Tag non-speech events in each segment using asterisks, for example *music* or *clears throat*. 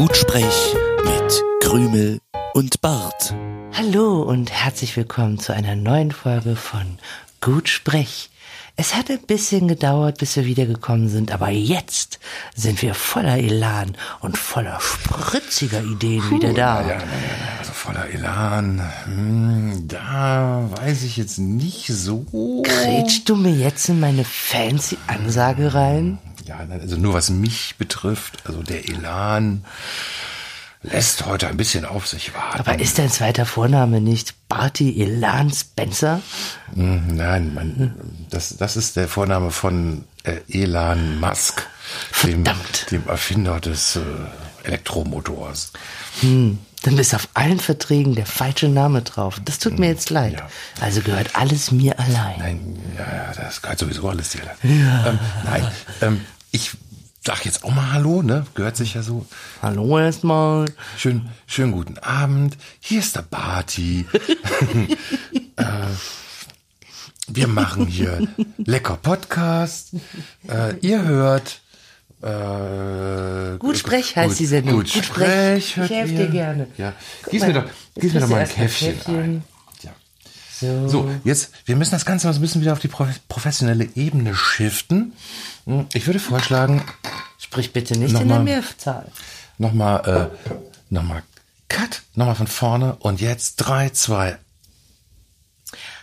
Gutsprech mit Krümel und Bart. Hallo und herzlich willkommen zu einer neuen Folge von Gut Sprech. Es hat ein bisschen gedauert, bis wir wiedergekommen sind, aber jetzt sind wir voller Elan und voller spritziger Ideen wieder da. Ja, also voller Elan. Hm, da weiß ich jetzt nicht so. Kretschst du mir jetzt in meine fancy Ansage rein? Ja, also nur was mich betrifft, also der Elan lässt heute ein bisschen auf sich warten. Aber ist dein zweiter Vorname nicht Barty Elan Spencer? Hm, Nein, man, das, das ist der Vorname von äh, Elon Musk, dem, dem Erfinder des äh, Elektromotors. Hm, dann ist auf allen Verträgen der falsche Name drauf. Das tut mir jetzt leid. ja. Also gehört alles mir allein. Nein, ja, ja, das gehört sowieso alles dir. Ähm, nein, ähm, ich sag jetzt auch mal Hallo, ne? Gehört sich ja so. Hallo erstmal. Schön, schönen guten Abend. Hier ist der Barty. *laughs* äh, wir machen hier *laughs* lecker Podcast. Äh, ihr hört. Äh, Gut Sprech heißt die Sendung. Gut, Gut Sprech. Hört Ich helf ihr. dir gerne. Ja. Guck Gieß mal, mir doch, gieß mir doch mal ein Käffchen, Käffchen. ein. Ja. So. So, jetzt, wir müssen das Ganze mal so ein bisschen wieder auf die prof- professionelle Ebene shiften. Hm, Ich würde vorschlagen, Sprich bitte nicht in der Nochmal. Mehrzahl. nochmal, äh, nochmal Cut, nochmal von vorne und jetzt drei, zwei.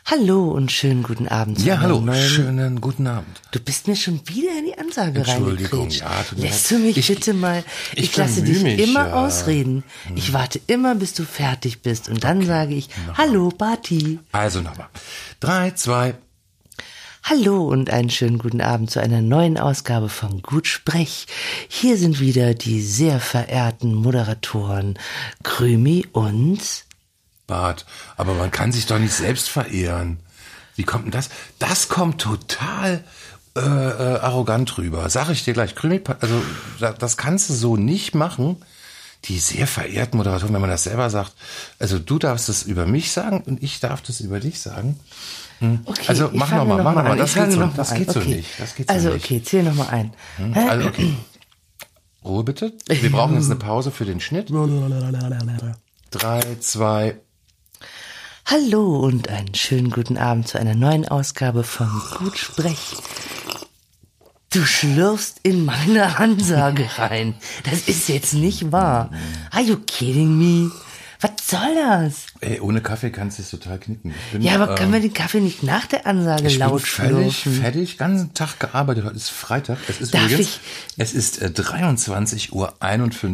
Hallo und schönen guten Abend. Ja, hallo, neuen- schönen guten Abend. Du bist mir schon wieder in die Ansage Entschuldigung, ja, tut mir Lässt du mich Ich- bitte mal, ich, ich lasse dich mich, immer ja. ausreden. Ich warte immer, bis du fertig bist und dann sage ich, hallo Barty. Also nochmal. Drei, zwei. Hallo und einen schönen guten Abend zu einer neuen Ausgabe von Gut Sprech. Hier sind wieder die sehr verehrten Moderatoren Krümi und Bart, aber man kann sich doch nicht selbst verehren. Wie kommt denn das? Das kommt total äh, äh, arrogant rüber. Sag ich dir gleich, Krümi, also da- das kannst du so nicht machen. Die sehr verehrten Moderatoren, wenn man das selber sagt, also du darfst es über mich sagen und ich darf das über dich sagen. Okay, Also, mach fange noch mal, mach noch mal. an. Das geht so- noch das geht so okay. nicht. Das geht so also nicht. okay, zähl noch mal ein. Also okay. Ruhe bitte. Wir brauchen jetzt eine Pause für den Schnitt. Drei, zwei. Hallo und einen schönen guten Abend zu einer neuen Ausgabe von Gut Sprech. Du schlürfst in meine *laughs* Ansage rein. Das ist jetzt nicht wahr. Are you kidding me? Was soll das? Ey, ohne Kaffee kannst du es total knicken. Bin, Ja, aber ähm, können wir den Kaffee nicht nach der Ansage Ich bin laut völlig schlürfen? fertig, ganzen Tag gearbeitet. Heute ist Freitag. Es ist Darf übrigens, ich- es ist äh, 23.51 Uhr.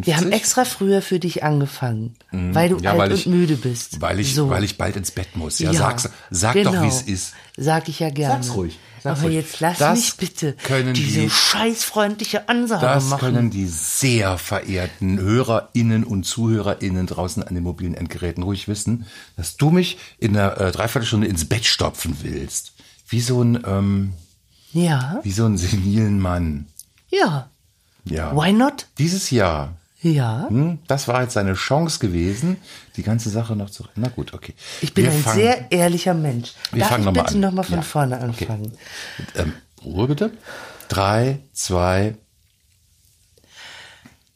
Wir haben extra früher für dich angefangen, weil du Mhm. Ja, alt weil ich- und müde bist. weil ich, so. weil ich bald ins Bett muss. Ja, Ja, sag's, sag genau. doch, wie es ist. Sag ich ja gerne. Sag's ruhig, sag's Aber jetzt lass Das mich bitte diese die- scheißfreundliche Ansage Das machen. können die sehr verehrten HörerInnen und ZuhörerInnen draußen an den mobilen Endgeräten ruhig wissen, dass du mich in einer äh, Dreiviertelstunde ins Bett stopfen willst. Wie so ein, ähm, ja, wie so ein senilen Mann. ja. Ja. Why not? Dieses Jahr. Ja. Hm, das war jetzt seine Chance gewesen, die ganze Sache noch zu. Na gut, okay. Ich bin Wir ein fangen- sehr ehrlicher Mensch. Wir Darf fangen ich noch bitte an. noch mal von Ja. vorne Okay. anfangen? Ähm, Ruhe bitte. Drei, zwei.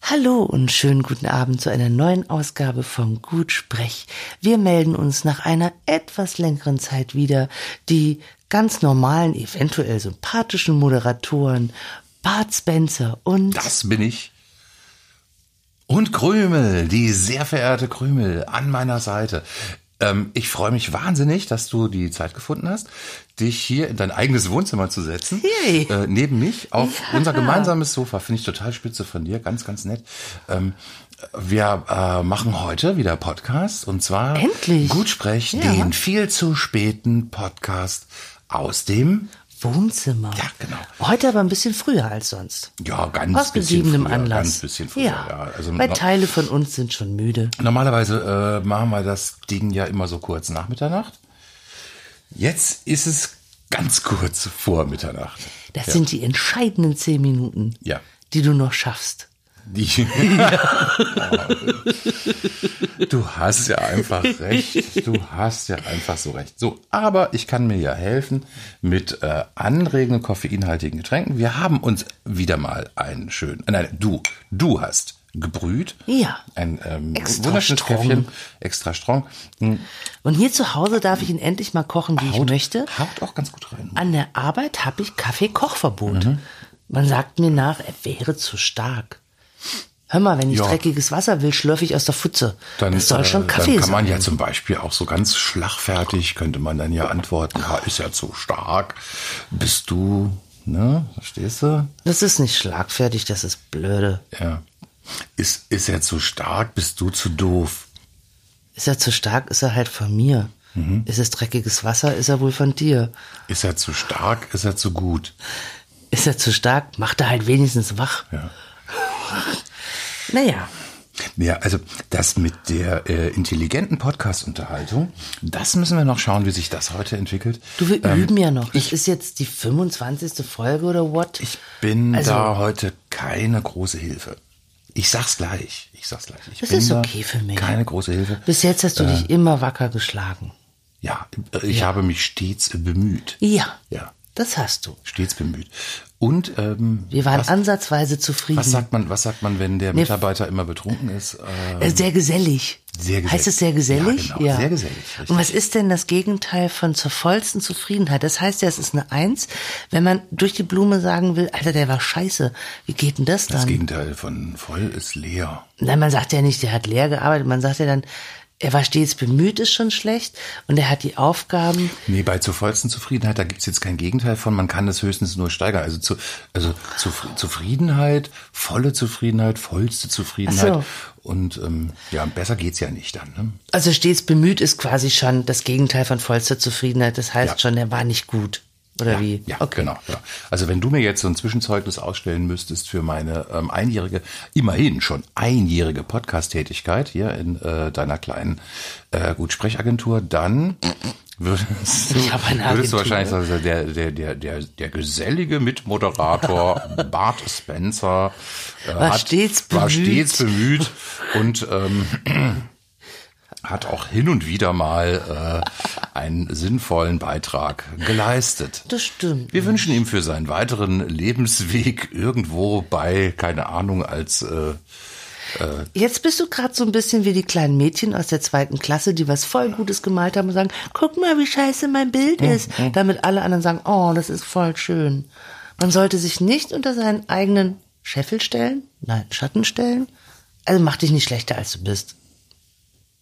Hallo und schönen guten Abend zu einer neuen Ausgabe von Gut Sprech. Wir melden uns nach einer etwas längeren Zeit wieder. Die ganz normalen, eventuell sympathischen Moderatoren Bart Spencer und Das bin ich. Und Krümel, die sehr verehrte Krümel an meiner Seite. Ähm, ich freue mich wahnsinnig, dass du die Zeit gefunden hast, dich hier in dein eigenes Wohnzimmer zu setzen. Yay. Äh, neben mich auf unser gemeinsames Sofa. Finde ich total spitze von dir. Ganz, ganz nett. Ähm, wir äh, machen heute wieder Podcast und zwar Endlich. Gutsprech, Ja. den viel zu späten Podcast aus dem Wohnzimmer. Ja, genau. Heute aber ein bisschen früher als sonst. ja ganz Aus bisschen gegebenem früher, Anlass. ganz bisschen früher. ja, Ja, also weil Teile von uns sind schon müde. Normalerweise äh, machen wir das Ding ja immer so kurz nach Mitternacht. Jetzt ist es ganz kurz vor Mitternacht. Das sind die entscheidenden zehn Minuten, Ja. die du noch schaffst. Die *laughs* du hast ja einfach recht. Du hast ja einfach so recht. So, aber ich kann mir ja helfen mit äh, anregenden koffeinhaltigen Getränken. Wir haben uns wieder mal einen schönen, äh, nein, du, du hast gebrüht. Ja. Ein ähm, Extra wunderschönes strong. Käffchen, extra strong. Hm, Und hier zu Hause darf ich ihn endlich mal kochen, wie ich haut, möchte. Haut auch ganz gut rein. An der Arbeit habe ich Kaffee-Kochverbot. Mhm. Man sagt mir nach, er wäre zu stark. Hör mal, wenn ich Ja. dreckiges Wasser will, schlürfe ich aus der Pfütze. Dann, das soll schon äh, Kaffee dann kann man sein. ja zum Beispiel auch so ganz schlagfertig, könnte man dann ja antworten, ja, ist ja zu stark. Bist du, ne, verstehst du? das ist nicht schlagfertig, das ist blöde. Ja. Ist, ist er zu stark, bist du zu doof. Ist er zu stark, ist er halt von mir. Mhm. Ist es dreckiges Wasser, ist er wohl von dir. Ist er zu stark, ist er zu gut. Ist er zu stark, macht er halt wenigstens wach. Ja. *laughs* Naja, Ja, also das mit der äh, intelligenten Podcast-Unterhaltung, das müssen wir noch schauen, wie sich das heute entwickelt. du, wir Ähm, üben ja noch. Das ist jetzt die 25. Folge oder what? Ich bin Also- da heute keine große Hilfe. Ich sag's gleich. Ich sag's gleich. Ich Das ist okay für mich. Keine große Hilfe. Bis jetzt hast du Äh. dich immer wacker geschlagen. Ja, ich habe mich stets bemüht. Ja, Ja, das hast du. stets bemüht. Und ähm, Wir waren was, ansatzweise zufrieden. was sagt man? Was sagt man, wenn der Nee, Mitarbeiter immer betrunken ist? Äh, Äh, Sehr gesellig. Sehr gesellig. Heißt es sehr gesellig? Ja, genau, sehr gesellig, richtig. Und was ist denn das Gegenteil von zur vollsten Zufriedenheit? Das heißt ja, es ist eine Eins, wenn man durch die Blume sagen will, Alter, der war scheiße. Wie geht denn das das dann? Gegenteil von voll ist leer. Nein, man sagt ja nicht, der hat leer gearbeitet. Man sagt ja dann, er war stets bemüht, ist schon schlecht. Und er hat die Aufgaben. Nee, bei zur vollsten Zufriedenheit, da gibt's jetzt kein Gegenteil von, man kann das höchstens nur steigern. Also, zu, also Zufri- Zufriedenheit, volle Zufriedenheit, vollste Zufriedenheit. Ach Und ähm, ja, besser geht's ja nicht dann. Ne? Also stets bemüht ist quasi schon das Gegenteil von vollster Zufriedenheit. Das heißt Ja. schon, er war nicht gut. Oder ja, wie? Ja, genau. Ja. Also wenn du mir jetzt so ein Zwischenzeugnis ausstellen müsstest für meine ähm, einjährige, immerhin schon einjährige Podcast-Tätigkeit hier in äh, deiner kleinen äh, Gutsprechagentur, dann würdest du, *laughs* würdest du wahrscheinlich sagen, also der, der, der, der, der gesellige Mitmoderator *laughs* Bart Spencer äh, War stets war bemüht. stets bemüht und ähm, hat auch hin und wieder mal äh, einen sinnvollen Beitrag geleistet. Das stimmt. Wir wünschen ihm für seinen weiteren Lebensweg irgendwo bei, keine Ahnung, als äh, Jetzt bist du gerade so ein bisschen wie die kleinen Mädchen aus der zweiten Klasse, die was voll Gutes gemalt haben und sagen, guck mal, wie scheiße mein Bild ist. Damit alle anderen sagen, oh, das ist voll schön. Man sollte sich nicht unter seinen eigenen Scheffel stellen, nein, Schatten stellen. Also mach dich nicht schlechter, als du bist.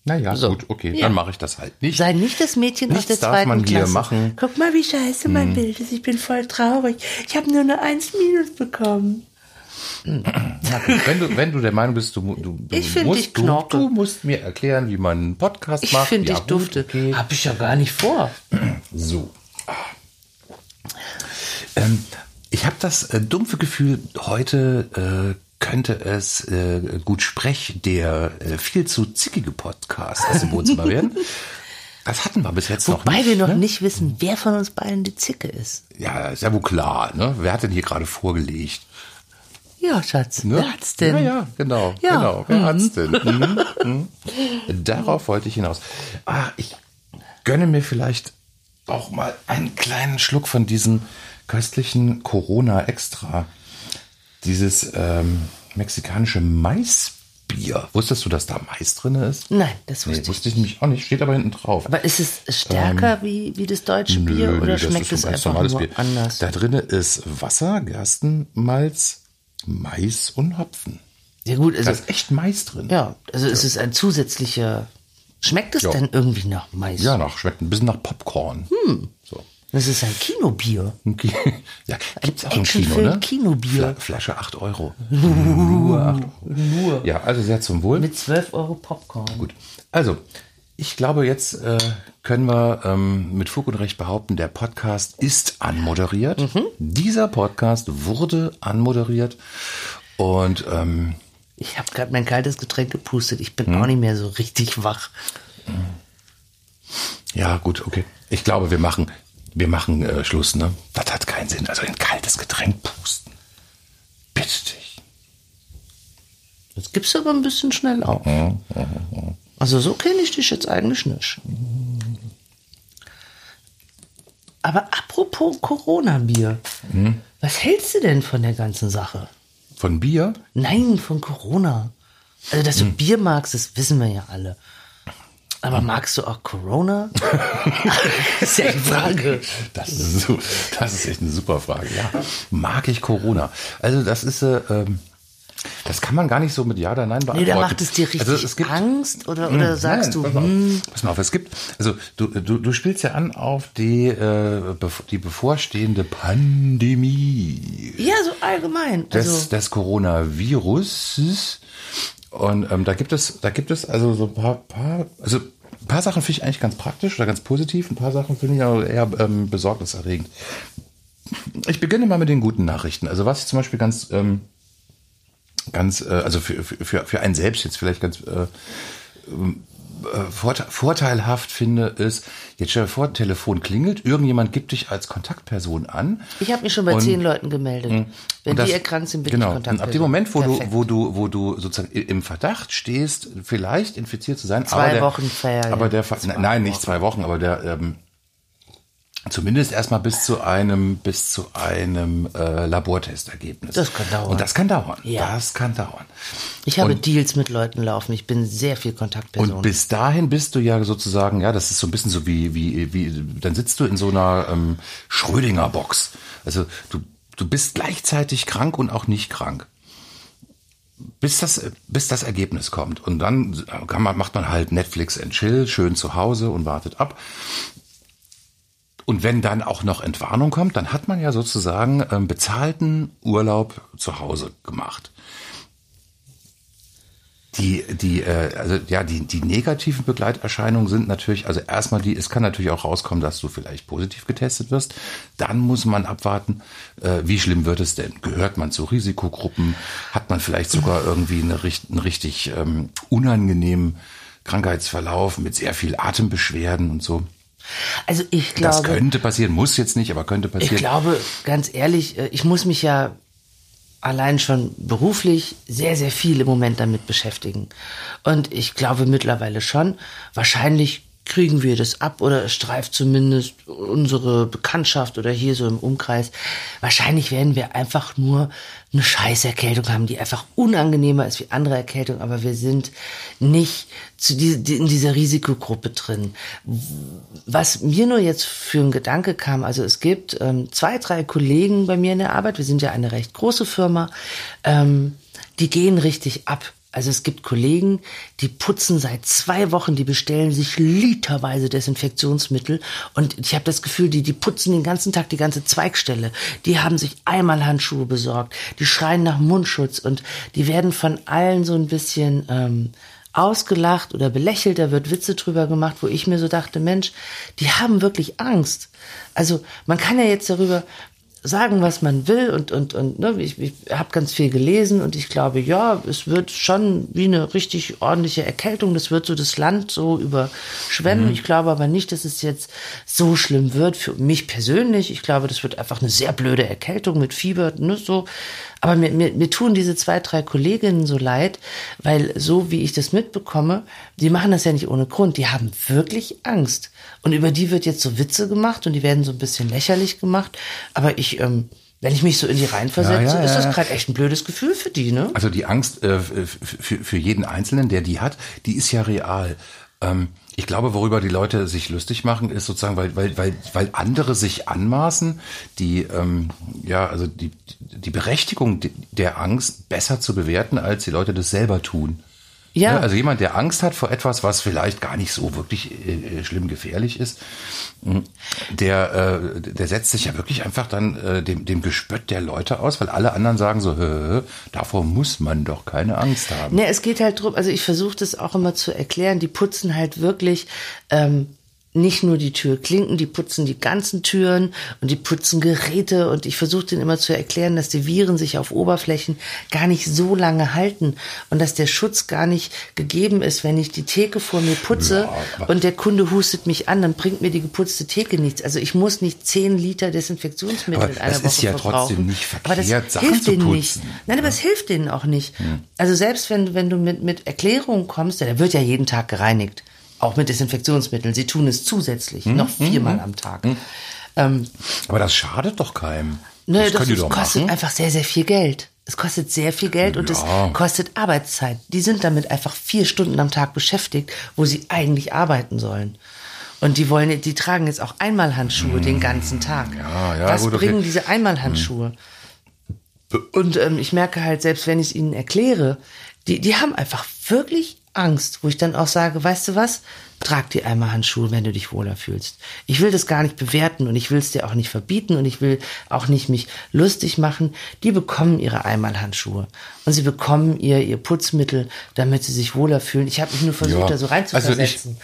Naja, So. gut, okay, Ja. dann mache ich das halt nicht. Sei nicht das Mädchen Nichts aus der darf zweiten man hier machen. Guck mal, wie scheiße mein Bild ist. Ich bin voll traurig. Ich habe nur eine 1 minus bekommen. Gut, wenn, du, wenn du der Meinung bist, du, du, du, Ich musst, dich du, du musst mir erklären, wie man einen Podcast Ich macht. finde, ja, ich gut, dufte. Okay. Hab ich ja gar nicht vor. *clears throat* So. Ähm, ich habe das äh, dumpfe Gefühl, heute äh, könnte es äh, gut sprech der äh, viel zu zickige Podcast aus dem Wohnzimmer *laughs* werden. Das hatten wir bis jetzt noch Wobei nicht. wir noch ne? nicht wissen, wer von uns beiden die Zicke ist. Ja, ist ja wohl klar. Ne? Wer hat denn hier gerade vorgelegt? Ja, Schatz. Ne? Wer hat's denn? Ja, ja, genau. Ja. genau. Wer hat's denn? Mhm. Mhm. Darauf wollte ich hinaus. Ah, ich gönne mir vielleicht auch mal einen kleinen Schluck von diesem köstlichen Corona Extra. Dieses ähm, mexikanische Maisbier. Wusstest du, dass da Mais drin ist? Nein, das Nee, wusste ich. wusste ich nämlich auch nicht. Steht aber hinten drauf. Aber ist es stärker wie, wie das deutsche Bier Nö, oder nee, schmeckt es einfach nur Bier. anders? Da drinne ist Wasser, Gerstenmalz, Mais und Hopfen. Ja gut, also Da ist echt Mais drin. ja, also es ist ein zusätzlicher. Schmeckt es Ja. denn irgendwie nach Mais? Ja, nach, schmeckt ein bisschen nach Popcorn. Hm. Das ist ein Kinobier. Okay. *laughs* Ja, gibt's auch im Kino, ne? Kinobier. Fla Flasche 8 Euro. Nur 8 Euro. Nur. Ja, also sehr zum Wohl. Mit 12 Euro Popcorn. Gut. Also, ich glaube, jetzt äh, können wir ähm, mit Fug und Recht behaupten, der Podcast ist anmoderiert. Mhm. Dieser Podcast wurde anmoderiert. Und ähm, Ich habe gerade mein kaltes Getränk gepustet. Ich Hm? bin auch nicht mehr so richtig wach. ja, gut, okay. Ich glaube, wir machen, wir machen äh, Schluss, ne? Das hat keinen Sinn. Also ein kaltes Getränk pusten. Bitte dich. Jetzt gibst du aber ein bisschen schnell auf. Also so kenne ich dich jetzt eigentlich nicht. Aber apropos Corona-Bier. Was hältst du denn von der ganzen Sache? Von Bier? Nein, von Corona. Also, dass du Hm. Bier magst, das wissen wir ja alle. Aber magst du auch Corona? *laughs* ist ja die Frage. Das ist, so, das ist echt eine super Frage. Ja, mag ich Corona? Also das ist, äh, ähm, das kann man gar nicht so mit Ja oder Nein beantworten. Nee, da macht es dir richtig Also es gibt, Angst oder, oder sagst Nein, du, pass, hm, auf, pass mal auf, es gibt, also du, du, du spielst ja an auf die, äh, die bevorstehende Pandemie ja, so allgemein. des, Also, des Coronavirus. Und ähm, da gibt es, da gibt es also so ein paar, paar also ein paar Sachen finde ich eigentlich ganz praktisch oder ganz positiv, ein paar Sachen finde ich aber eher ähm, besorgniserregend. Ich beginne mal mit den guten Nachrichten. Also was ich zum Beispiel ganz, ähm, ganz, äh, also für, für, für einen selbst jetzt vielleicht ganz äh, vorteilhaft finde, ist, jetzt stell dir vor, Telefon klingelt, irgendjemand gibt dich als Kontaktperson an. ich habe mich schon bei Und- zehn Leuten gemeldet. Wenn Und das- die erkrankt sind, bin genau. ich Kontakt. Und ab dem Moment, wo du, wo du, wo du sozusagen im Verdacht stehst, vielleicht infiziert zu sein, Zwei aber der, Wochen Ferien. aber der, nein, nicht zwei Wochen, aber der, ähm, zumindest erstmal bis zu einem, bis zu einem äh, Labortestergebnis. Das kann dauern. Und das kann dauern. Ja. Das kann dauern. Ich habe Und- Deals mit Leuten laufen. Ich bin sehr viel Kontaktperson. Und bis dahin bist du ja sozusagen, ja, das ist so ein bisschen so wie, wie, wie, dann sitzt du in so einer ähm, Schrödinger-Box. Also du, du bist gleichzeitig krank und auch nicht krank. Bis das, bis das Ergebnis kommt. Und dann kann man, macht man halt Netflix and Chill, schön zu Hause und wartet ab. Und wenn dann auch noch Entwarnung kommt, dann hat man ja sozusagen ähm, bezahlten Urlaub zu Hause gemacht. Die, die, äh, also ja, die, die negativen Begleiterscheinungen sind natürlich, also erstmal die, es kann natürlich auch rauskommen, dass du vielleicht positiv getestet wirst. Dann muss man abwarten, äh, wie schlimm wird es denn? Gehört man zu Risikogruppen? Hat man vielleicht sogar irgendwie eine, einen richtig ähm, unangenehmen Krankheitsverlauf mit sehr viel Atembeschwerden und so? Also ich Das glaube, könnte passieren, muss jetzt nicht, aber könnte passieren. ich glaube, ganz ehrlich, äh, ich muss mich ja allein schon beruflich sehr, sehr viel im Moment damit beschäftigen. Und ich glaube mittlerweile schon, wahrscheinlich kriegen wir das ab oder streift zumindest unsere Bekanntschaft oder hier so im Umkreis. Wahrscheinlich werden wir einfach nur eine Scheißerkältung haben, die einfach unangenehmer ist wie andere Erkältungen, aber wir sind nicht zu die, in dieser Risikogruppe drin. Was mir nur jetzt für ein Gedanke kam, also es gibt ähm, zwei, drei Kollegen bei mir in der Arbeit, wir sind ja eine recht große Firma, ähm, die gehen richtig ab. Also es gibt Kollegen, die putzen seit zwei Wochen, die bestellen sich literweise Desinfektionsmittel und ich habe das Gefühl, die, die putzen den ganzen Tag die ganze Zweigstelle. Die haben sich einmal Handschuhe besorgt, die schreien nach Mundschutz und die werden von allen so ein bisschen ähm, ausgelacht oder belächelt, da wird Witze drüber gemacht, wo ich mir so dachte, Mensch, die haben wirklich Angst. Also man kann ja jetzt darüber sagen, was man will und und und ne, ich, ich habe ganz viel gelesen und ich glaube, ja, es wird schon wie eine richtig ordentliche Erkältung, das wird so das Land so überschwemmen. Ich glaube aber nicht, dass es jetzt so schlimm wird für mich persönlich. Ich glaube, das wird einfach eine sehr blöde Erkältung mit Fieber, ne, so. Aber mir, mir, mir tun diese zwei, drei Kolleginnen so leid, weil so wie ich das mitbekomme, die machen das ja nicht ohne Grund. Die haben wirklich Angst. Und über die wird jetzt so Witze gemacht und die werden so ein bisschen lächerlich gemacht. Aber ich, ähm, wenn ich mich so in die reinversetze, Ja, ja, ist das gerade echt ein blödes Gefühl für die, ne? Also die Angst äh, für, für jeden Einzelnen, der die hat, die ist ja real. Ähm, ich glaube, worüber die Leute sich lustig machen, ist sozusagen, weil, weil, weil, weil andere sich anmaßen, die, ähm, ja, also die, die Berechtigung de- der Angst besser zu bewerten, als die Leute das selber tun. Ja. Ne, Also jemand, der Angst hat vor etwas, was vielleicht gar nicht so wirklich äh, schlimm gefährlich ist, mh, der, äh, der setzt sich ja wirklich einfach dann äh, dem, dem Gespött der Leute aus, weil alle anderen sagen so, hö, davor muss man doch keine Angst haben. Ne, es geht halt drum, also ich versuche das auch immer zu erklären, die putzen halt wirklich ähm, nicht nur die Türklinken, die putzen die ganzen Türen und die putzen Geräte und ich versuche denen immer zu erklären, dass die Viren sich auf Oberflächen gar nicht so lange halten und dass der Schutz gar nicht gegeben ist, wenn ich die Theke vor mir putze Ja, und der Kunde hustet mich an, dann bringt mir die geputzte Theke nichts. Also ich muss nicht 10 Liter Desinfektionsmittel Aber in einer das Woche ist ja verbrauchen. trotzdem nicht Aber das verkehrt, Sachen hilft denen nicht. Nein, aber es hilft denen auch nicht. Also selbst wenn, wenn du mit, mit Erklärungen kommst, der wird ja jeden Tag gereinigt. Auch mit Desinfektionsmitteln. Sie tun es zusätzlich, Hm, noch viermal am Tag. Ähm, Aber das schadet doch keinem. ne, das das, das kostet machen. einfach sehr, sehr viel Geld. Es kostet sehr viel Geld und Ja. es kostet Arbeitszeit. Die sind damit einfach vier Stunden am Tag beschäftigt, wo sie eigentlich arbeiten sollen. Und die wollen, die tragen jetzt auch Einmalhandschuhe den ganzen Tag. Ja, ja, Was gut, okay. Bringen diese Einmalhandschuhe? Und ähm, ich merke halt, selbst wenn ich es ihnen erkläre, die, die haben einfach wirklich Angst, wo ich dann auch sage, weißt du was, trag die einmal Handschuhe, wenn du dich wohler fühlst. Ich will das gar nicht bewerten und ich will es dir auch nicht verbieten und ich will auch nicht mich lustig machen. Die bekommen ihre Einmalhandschuhe und sie bekommen ihr, ihr Putzmittel, damit sie sich wohler fühlen. Ich habe mich nur versucht, Ja, da so also ich- reinzuversetzen.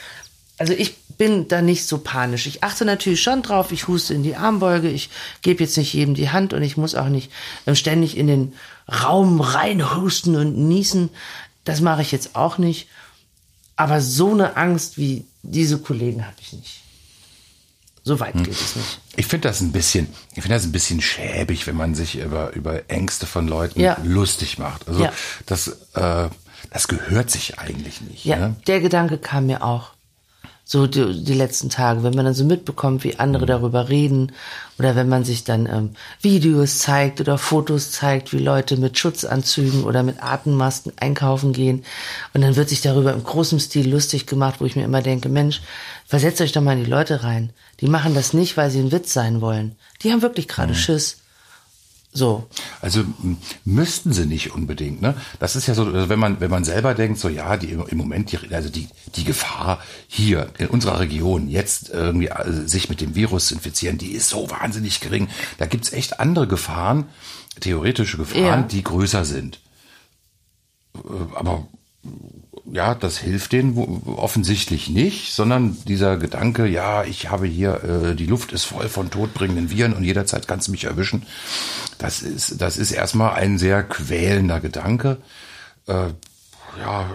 Also ich bin da nicht so panisch. Ich achte natürlich schon drauf. Ich huste in die Armbeuge. Ich gebe jetzt nicht jedem die Hand und ich muss auch nicht ähm, ständig in den Raum reinhusten und niesen. Das mache ich jetzt auch nicht. Aber so eine Angst wie diese Kollegen habe ich nicht. So weit Hm. geht es nicht. Ich finde das ein bisschen, ich finde das ein bisschen schäbig, wenn man sich über, über Ängste von Leuten Ja. lustig macht. Also Ja. das, äh, das gehört sich eigentlich nicht. Ja, Ne? der Gedanke kam mir auch. So die, die letzten Tage, wenn man dann so mitbekommt, wie Mhm. andere darüber reden oder wenn man sich dann ähm, Videos zeigt oder Fotos zeigt, wie Leute mit Schutzanzügen oder mit Atemmasken einkaufen gehen und dann wird sich darüber im großen Stil lustig gemacht, wo ich mir immer denke, Mensch, versetzt euch doch mal in die Leute rein. Die machen das nicht, weil sie ein Witz sein wollen. Die haben wirklich Mhm. gerade Schiss. So. Also müssten sie nicht unbedingt. Ne? Das ist ja so, also wenn man wenn man selber denkt, so ja, die im Moment die also die die Gefahr hier in unserer Region jetzt irgendwie äh, sich mit dem Virus infizieren, die ist so wahnsinnig gering. Da gibt's echt andere Gefahren, theoretische Gefahren, Ja. die größer sind. Äh, Aber ja, das hilft denen offensichtlich nicht, sondern dieser Gedanke, ja, ich habe hier, äh, die Luft ist voll von todbringenden Viren und jederzeit kannst du mich erwischen. Das ist, das ist erstmal ein sehr quälender Gedanke. Äh, ja,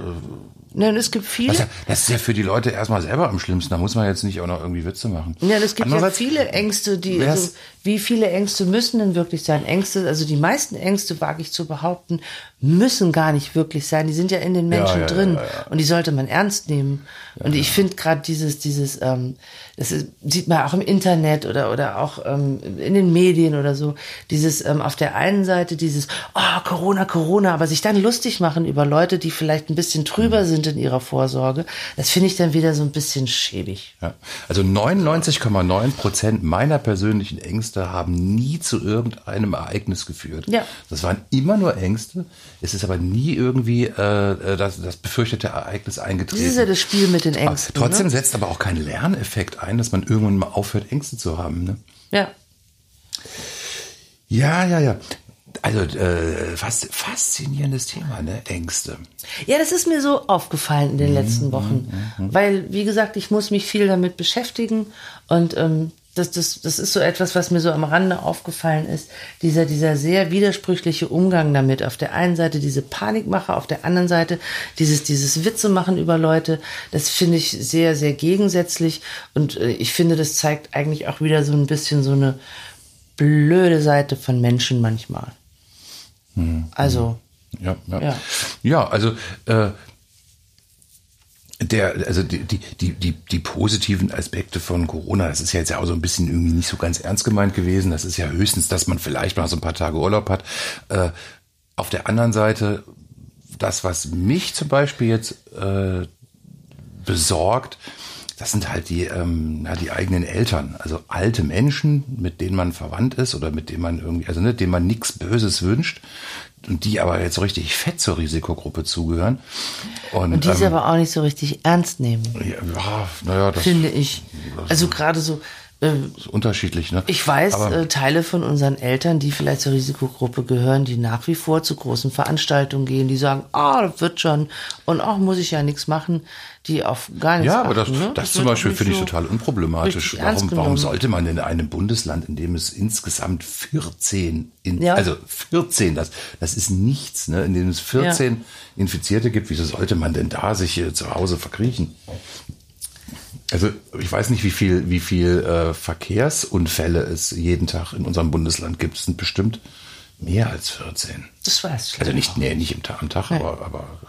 Ne, und es gibt viele. das, das ist ja für die Leute erstmal selber am schlimmsten. Da muss man jetzt nicht auch noch irgendwie Witze machen. Ja, es gibt ja viele Ängste, die, also, wie viele Ängste müssen denn wirklich sein? Ängste, also die meisten Ängste, wage ich zu behaupten, müssen gar nicht wirklich sein. Die sind ja in den Menschen ja, drin ja, ja. und die sollte man ernst nehmen. und ich finde gerade dieses, dieses, ähm, das ist, sieht man auch im Internet oder, oder auch ähm, in den Medien oder so, dieses ähm, auf der einen Seite dieses, oh, Corona, Corona, aber sich dann lustig machen über Leute, die vielleicht ein bisschen trüber sind in ihrer Vorsorge, das finde ich dann wieder so ein bisschen schäbig. Ja. Also 99,9 Prozent meiner persönlichen Ängste haben nie zu irgendeinem Ereignis geführt. Ja. Das waren immer nur Ängste. Es ist aber nie irgendwie äh, das, das befürchtete Ereignis eingetreten. Das ist ja das Spiel mit den Aber Ängsten. Trotzdem ne? setzt aber auch kein Lerneffekt ein, dass man irgendwann mal aufhört, Ängste zu haben. Ne? Ja. Ja, ja, ja. Also äh, fast, faszinierendes Thema, ne? Ängste. Ja, das ist mir so aufgefallen in den letzten Wochen. Weil, wie gesagt, ich muss mich viel damit beschäftigen und ähm, das, das, das ist so etwas, was mir so am Rande aufgefallen ist. Dieser, dieser sehr widersprüchliche Umgang damit. Auf der einen Seite diese Panikmache, auf der anderen Seite dieses, dieses Witze machen über Leute. Das finde ich sehr, sehr gegensätzlich. Und äh, ich finde, das zeigt eigentlich auch wieder so ein bisschen so eine blöde Seite von Menschen manchmal. Also, Ja, ja. Ja. Ja, also äh, der, also die, die, die, die, positiven Aspekte von Corona, das ist ja jetzt ja auch so ein bisschen irgendwie nicht so ganz ernst gemeint gewesen. Das ist ja höchstens, dass man vielleicht mal so ein paar Tage Urlaub hat. Äh, auf der anderen Seite, das, was mich zum Beispiel jetzt äh, besorgt, das sind halt die, ähm, ja, die eigenen Eltern, also alte Menschen, mit denen man verwandt ist oder mit denen man irgendwie, also ne, denen man nichts Böses wünscht und die aber jetzt so richtig fett zur Risikogruppe zugehören. Und, und die sie ähm, aber auch nicht so richtig ernst nehmen. ja, ja, naja, das finde ich. Also gerade so, äh, ist unterschiedlich, ne? ich weiß, äh, Teile von unseren Eltern, die vielleicht zur Risikogruppe gehören, die nach wie vor zu großen Veranstaltungen gehen, die sagen, ah, das wird schon und auch muss ich ja nichts machen, die auf gar nichts ja, aber das, ne? das, zum wird auch Beispiel finde ich so total unproblematisch. Warum, warum sollte man in einem Bundesland, in dem es insgesamt 14, in, Ja. also 14, das, das ist nichts, ne, in dem es 14 Infizierte gibt, wieso sollte man denn da sich äh, zu Hause verkriechen? Also ich weiß nicht, wie viel, wie viel äh, Verkehrsunfälle es jeden Tag in unserem Bundesland gibt. Es sind bestimmt mehr als 14. Das weiß ich Also nicht, auch. nee, nicht im Tag, am Tag, Nee. aber, aber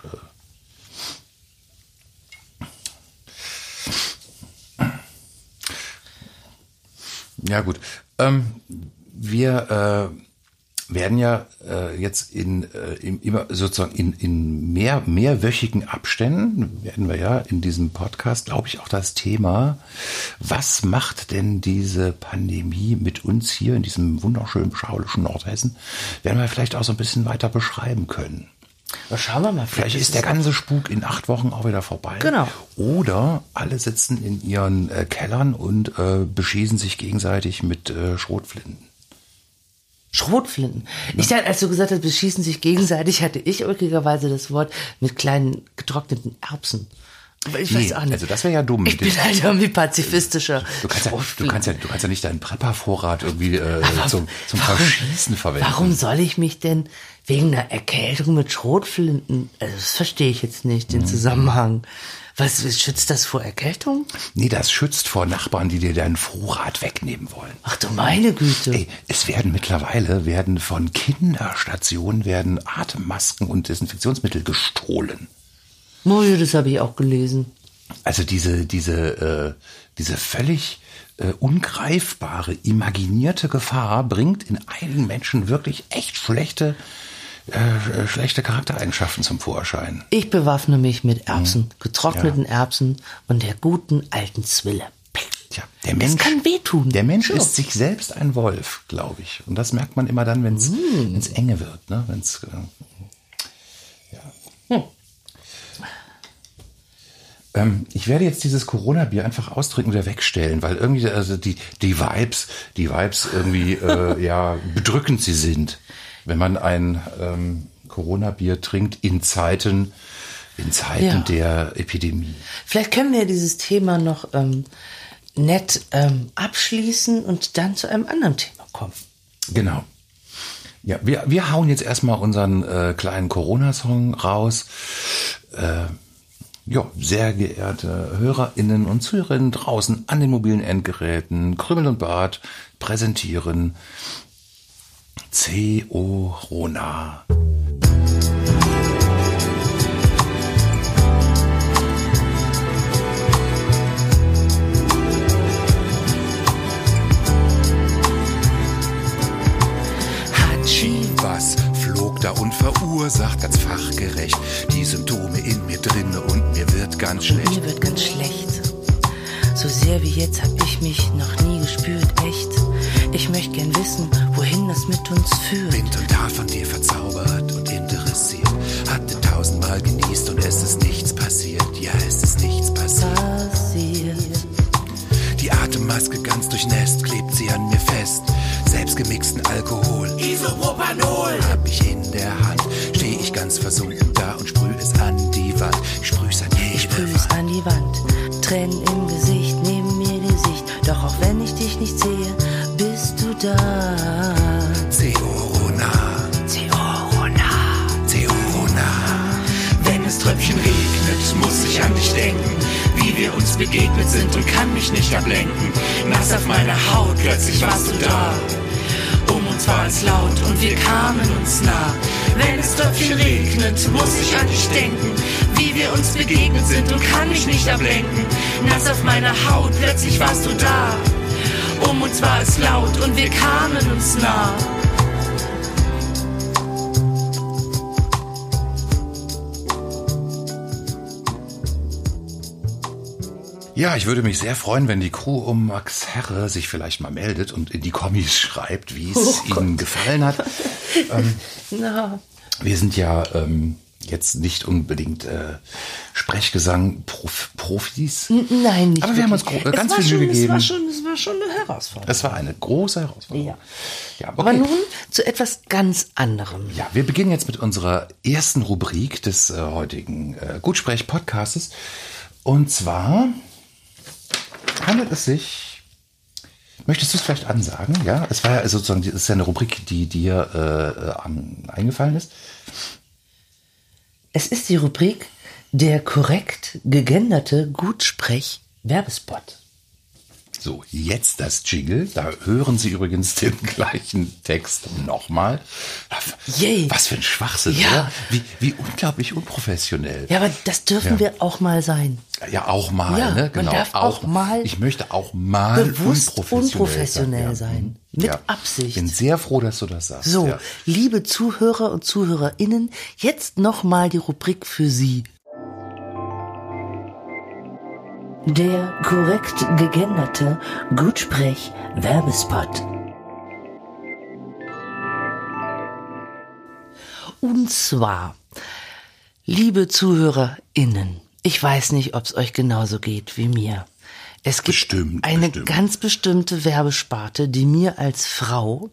äh, ja gut. Ähm, wir, äh, werden ja äh, jetzt in äh, im, immer sozusagen in, in mehr mehrwöchigen Abständen werden wir ja in diesem Podcast, glaube ich, auch das Thema, was macht denn diese Pandemie mit uns hier in diesem wunderschönen beschaulichen Nordhessen, werden wir vielleicht auch so ein bisschen weiter beschreiben können. Na, schauen wir mal. Vielleicht ist der ganze Spuk in acht Wochen auch wieder vorbei. Genau. Oder alle sitzen in ihren äh, Kellern und äh, beschießen sich gegenseitig mit äh, Schrotflinten. Schrotflinten. Ich dachte, als du gesagt hast, beschießen sich gegenseitig, hatte ich ulkigerweise das Wort mit kleinen getrockneten Erbsen. Aber ich weiß Nee, auch nicht. also das wäre ja dumm. ich bin halt irgendwie pazifistischer. Du kannst, ja, du, kannst ja, du kannst ja nicht deinen Preppervorrat irgendwie äh, zum, zum warum- Verschießen verwenden. Warum soll ich mich denn wegen einer Erkältung mit Schrotflinten, also das verstehe ich jetzt nicht, Mhm. den Zusammenhang. Was schützt das vor Erkältung? Nee, das schützt vor Nachbarn, die dir deinen Vorrat wegnehmen wollen. Ach du meine Güte. Ey, es werden mittlerweile werden von Kinderstationen werden Atemmasken und Desinfektionsmittel gestohlen. Oh, das habe ich auch gelesen. Also diese diese äh, diese völlig äh, ungreifbare imaginierte Gefahr bringt in einigen Menschen wirklich echt schlechte äh, schlechte Charaktereigenschaften zum Vorschein. Ich bewaffne mich mit Mhm. Erbsen, getrockneten Erbsen und der guten alten Zwille. Tja, der Das Mensch, kann wehtun. Der Mensch Ja. ist sich selbst ein Wolf, glaube ich. Und das merkt man immer dann, wenn es Mm. enge wird. Ne? Wenn's, äh, Hm. ähm, ich werde jetzt dieses Corona-Bier einfach ausdrücken oder wegstellen, weil irgendwie also die, die Vibes, die Vibes irgendwie äh, *laughs* ja bedrückend sie sind, wenn man ein ähm, Corona-Bier trinkt in Zeiten, in Zeiten Ja. der Epidemie. Vielleicht können wir dieses Thema noch ähm, nett ähm, abschließen und dann zu einem anderen Thema kommen. Genau. Ja, wir, wir hauen jetzt erstmal unseren äh, kleinen Corona-Song raus. Äh, ja, sehr geehrte HörerInnen und Zuhörerinnen draußen an den mobilen Endgeräten, Krümmel und Bart präsentieren C-O-Rona. Hatschi. Was flog da und verursacht ganz fachgerecht die Symptome in mir drinne und mir wird ganz schlecht. Mir wird ganz schlecht. So sehr wie jetzt hab ich mich noch nie gespürt, echt. Ich möchte gern wissen, wohin das mit uns führt. Bin total von dir verzaubert und interessiert. Hatte tausendmal genießt und es ist nichts passiert. Ja, es ist nichts passiert. Passiert. Die Atemmaske ganz durchnässt, klebt sie an mir fest. Selbst gemixten Alkohol, Isopropanol, hab ich in der Hand. Steh ich ganz versunken da und sprüh es an die Wand. Ich sprüh's an Ich jede sprüh's Wand. an die Wand, Tränen im Gesicht, neben mir die Sicht. Doch auch wenn ich dich nicht sehe, bist du da. Zeorona, Corona. Zeorona. Wenn es Tröpfchen regnet, muss ich an dich denken. Wie wir uns begegnet sind und kann mich nicht ablenken. Nass auf meiner Haut, plötzlich warst du da. Um uns war es laut und wir kamen uns nah. Wenn es Tröpfchen regnet, muss ich an dich denken. Wie wir uns begegnet sind und kann mich nicht ablenken. Nass auf meiner Haut, plötzlich warst du da. Um uns war es laut und wir kamen uns nah. Ja, ich würde mich sehr freuen, wenn die Crew um Max Herre sich vielleicht mal meldet und in die Kommis schreibt, wie es Oh ihnen gefallen hat. *laughs* ähm, Na, wir sind ja ähm, jetzt nicht unbedingt äh, Sprechgesang -Prof Profis. nein, nicht Aber wir haben uns wirklich. ganz es viel Mühe Es gegeben. war, schon, es war schon eine Herausforderung. Es war eine große Herausforderung. Ja. Ja, Aber okay. nun zu etwas ganz anderem. Ja, wir beginnen jetzt mit unserer ersten Rubrik des äh, heutigen äh, Gutsprech-Podcastes. Und zwar handelt es sich. Möchtest du es vielleicht ansagen? Ja, es war ja sozusagen, es ist ja eine Rubrik, die dir äh, äh, eingefallen ist. Es ist die Rubrik der korrekt gegenderte Gutsprech-Werbespot. So, jetzt das Jingle. Da hören Sie übrigens den *laughs* gleichen Text nochmal. Yay. Was für ein Schwachsinn, Ja. oder? Wie, wie unglaublich unprofessionell. Ja, aber das dürfen Ja. wir auch mal sein. Ja, auch mal, Ja, ne? man Genau. darf auch mal Ich möchte auch mal bewusst unprofessionell, unprofessionell sein. sein. Ja. Mit ja. Absicht. Bin sehr froh, dass du das sagst. So, liebe Zuhörer und Zuhörerinnen, jetzt nochmal die Rubrik für Sie. Der korrekt gegenderte Gutsprech Werbespot. Und zwar, liebe ZuhörerInnen, ich weiß nicht, ob es euch genauso geht wie mir. Es gibt Bestimmt, eine bestimmt. ganz bestimmte Werbesparte, die mir als Frau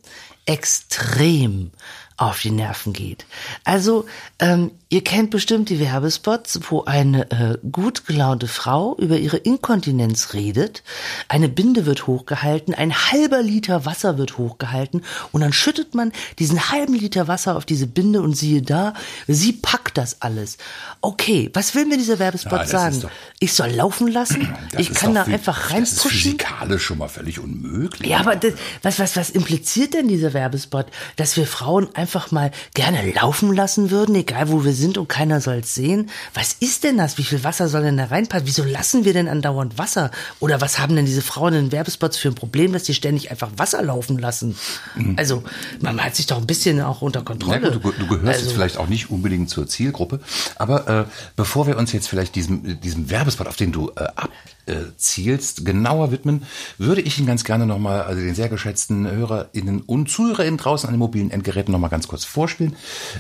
extrem auf die Nerven geht. Also, ähm, ihr kennt bestimmt die Werbespots, wo eine äh, gut gelaunte Frau über ihre Inkontinenz redet, eine Binde wird hochgehalten, ein halber Liter Wasser wird hochgehalten und dann schüttet man diesen halben Liter Wasser auf diese Binde und siehe da, sie packt das alles. Okay, was will mir dieser Werbespot Ja, sagen? Ich soll laufen lassen? Das ich kann da einfach Das ist reinpushen? physikalisch schon mal völlig unmöglich. Ja, aber das, was, was, was impliziert denn dieser Werbespot? Dass wir Frauen einfach mal gerne laufen lassen würden, egal wo wir sind und keiner soll's sehen? Was ist denn das? Wie viel Wasser soll denn da reinpassen? Wieso lassen wir denn andauernd Wasser? Oder was haben denn diese Frauen in den Werbespots für ein Problem, dass die ständig einfach Wasser laufen lassen? Also, man hat sich doch ein bisschen auch unter Kontrolle. gut, du, du gehörst also, jetzt vielleicht auch nicht unbedingt zur Zielgruppe, aber äh, bevor wir uns jetzt vielleicht diesem, diesem Werbespot, auf den du äh, abzielst, genauer widmen, würde ich ihn ganz gerne nochmal, also den sehr geschätzten HörerInnen und ZuhörerInnen draußen an den mobilen Endgeräten nochmal ganz kurz vorspielen.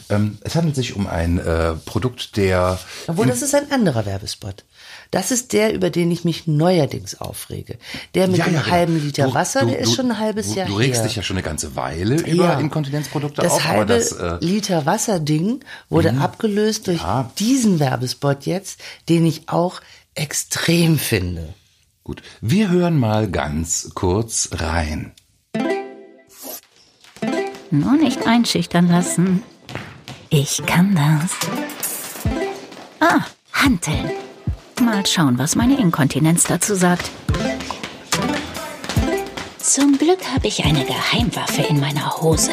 Ähm, es handelt sich um ein äh, Produkt, der Obwohl, das ist ein anderer Werbespot. Das ist der, über den ich mich neuerdings aufrege. Der mit dem genau. halben Liter Du- Wasser, du- der ist schon ein halbes du, Jahr Du regst her. dich ja schon eine ganze Weile über Ja. Inkontinenzprodukte das auf, aber halbe das äh, Liter Wasser-Ding wurde abgelöst durch Ja. diesen Werbespot jetzt, den ich auch extrem finde. gut. Wir hören mal ganz kurz rein. Nur nicht einschüchtern lassen. Ich kann das. Ah, Hanteln. Mal schauen, was meine Inkontinenz dazu sagt. Zum Glück habe ich eine Geheimwaffe in meiner Hose.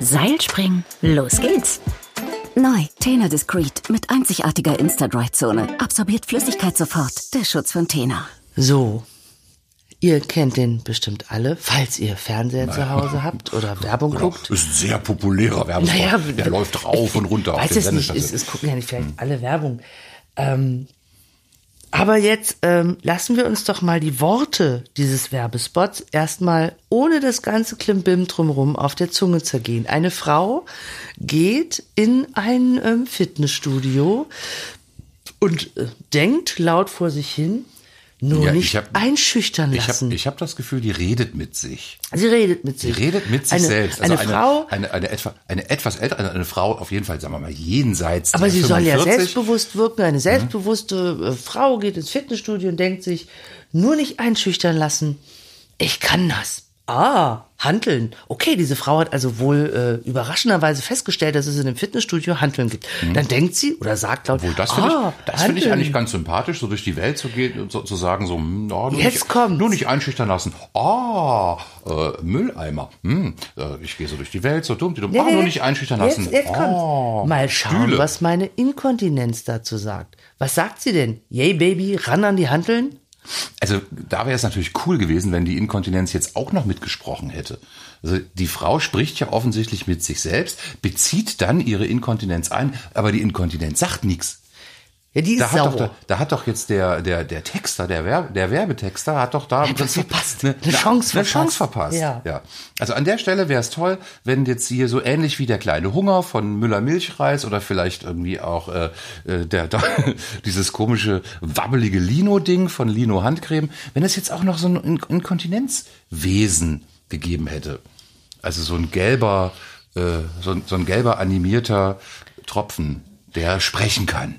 Seilspringen, los geht's. Neu, Tena Discreet mit einzigartiger Insta-Dry-Zone. Absorbiert Flüssigkeit sofort. Der Schutz von Tena. So. Ihr kennt den bestimmt alle, falls ihr Fernseher zu Hause habt oder Werbung guckt. Ist ein sehr populärer Werbespot. Naja, der läuft rauf und runter Weiß auf den es nicht, Sendestationen. es, es gucken ja nicht vielleicht alle Werbung. Ähm, aber jetzt ähm, lassen wir uns doch mal die Worte dieses Werbespots erstmal ohne das ganze Klimbim drumherum auf der Zunge zergehen. Eine Frau geht in ein ähm, Fitnessstudio und äh, denkt laut vor sich hin, nur Ja, nicht ich hab- einschüchtern Ich lassen. habe ich hab das Gefühl, die redet mit sich. Sie redet mit Sie sich. redet mit sich eine, selbst. eine, eine, Frau, eine, eine, etwa, eine etwas ältere, eine, eine Frau auf jeden Fall, sagen wir mal, jenseits Aber sie soll ja 45. selbstbewusst wirken. Eine selbstbewusste äh, Frau geht ins Fitnessstudio und denkt sich, nur nicht einschüchtern lassen. Ich kann das. Ah, handeln. Okay, diese Frau hat also wohl äh, überraschenderweise festgestellt, dass es in dem Fitnessstudio Handeln gibt. Dann denkt sie oder sagt laut, Obwohl, Mhm. das finde ah, ich, das finde ich eigentlich ganz sympathisch, so durch die Welt zu gehen und so, zu sagen, so, ja, nur, Jetzt nicht, kommt's. nur nicht einschüchtern lassen. Ah, äh, Mülleimer. Hm, äh, ich gehe so durch die Welt, so dumm, die dumm. Ah, nur nicht einschüchtern lassen. Jetzt, jetzt ah, kommt's. Mal schauen, Stühle. was meine Inkontinenz dazu sagt. Was sagt sie denn? Yay, Baby, ran an die Handeln? Also da wäre es natürlich cool gewesen, wenn die Inkontinenz jetzt auch noch mitgesprochen hätte. Also die Frau spricht ja offensichtlich mit sich selbst, bezieht dann ihre Inkontinenz ein, aber die Inkontinenz sagt nichts. Ja, die ist Da hat, sauer. doch, da, da hat doch jetzt der, der, der Texter, der, Werbe, der Werbetexter hat doch da Hat verpasst. Eine, Eine Chance eine verpasst. Chance verpasst. Ja. ja. Also an der Stelle wäre es toll, wenn jetzt hier so ähnlich wie der kleine Hunger von Müller Milchreis oder vielleicht irgendwie auch äh, äh, der, der *laughs* dieses komische wabbelige Lino-Ding von Lino Handcreme, wenn es jetzt auch noch so ein In- Inkontinenzwesen gegeben hätte. Also so ein gelber, äh, so, so ein gelber animierter Tropfen, der sprechen kann.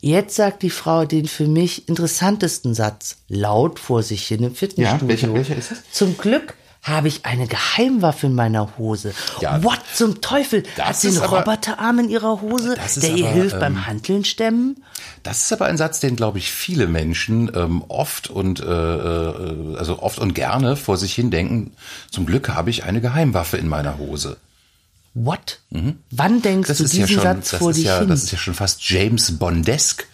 Jetzt sagt die Frau den für mich interessantesten Satz laut vor sich hin im Fitnessstudio. Ja, welcher- welcher ist das? Zum Glück habe ich eine Geheimwaffe in meiner Hose. Ja. What zum Teufel? Hat sie einen aber- Roboterarm in ihrer Hose, der ihr aber, hilft ähm, beim Hanteln stemmen? Das ist aber ein Satz, den glaube ich viele Menschen ähm, oft und äh, äh, also oft und gerne vor sich hin denken. Zum Glück habe ich eine Geheimwaffe in meiner Hose. What? Wann denkst Mhm. Das du ist diesen ja schon, Satz das vor ist dich ja, hin? das ist ja schon fast James Bondesk.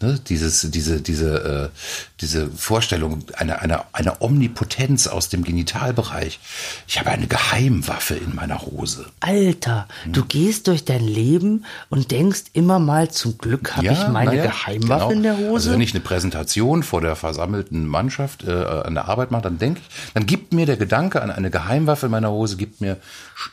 Ne? Dieses, diese, diese, äh, diese Vorstellung einer, einer, einer Omnipotenz aus dem Genitalbereich. Ich habe eine Geheimwaffe in meiner Hose. Alter, Hm. du gehst durch dein Leben und denkst immer mal, zum Glück habe ich meine ja, Geheimwaffe genau. in der Hose. Also wenn ich eine Präsentation vor der versammelten Mannschaft äh, an der Arbeit mache, dann denke ich, dann gibt mir der Gedanke an eine Geheimwaffe in meiner Hose, gibt mir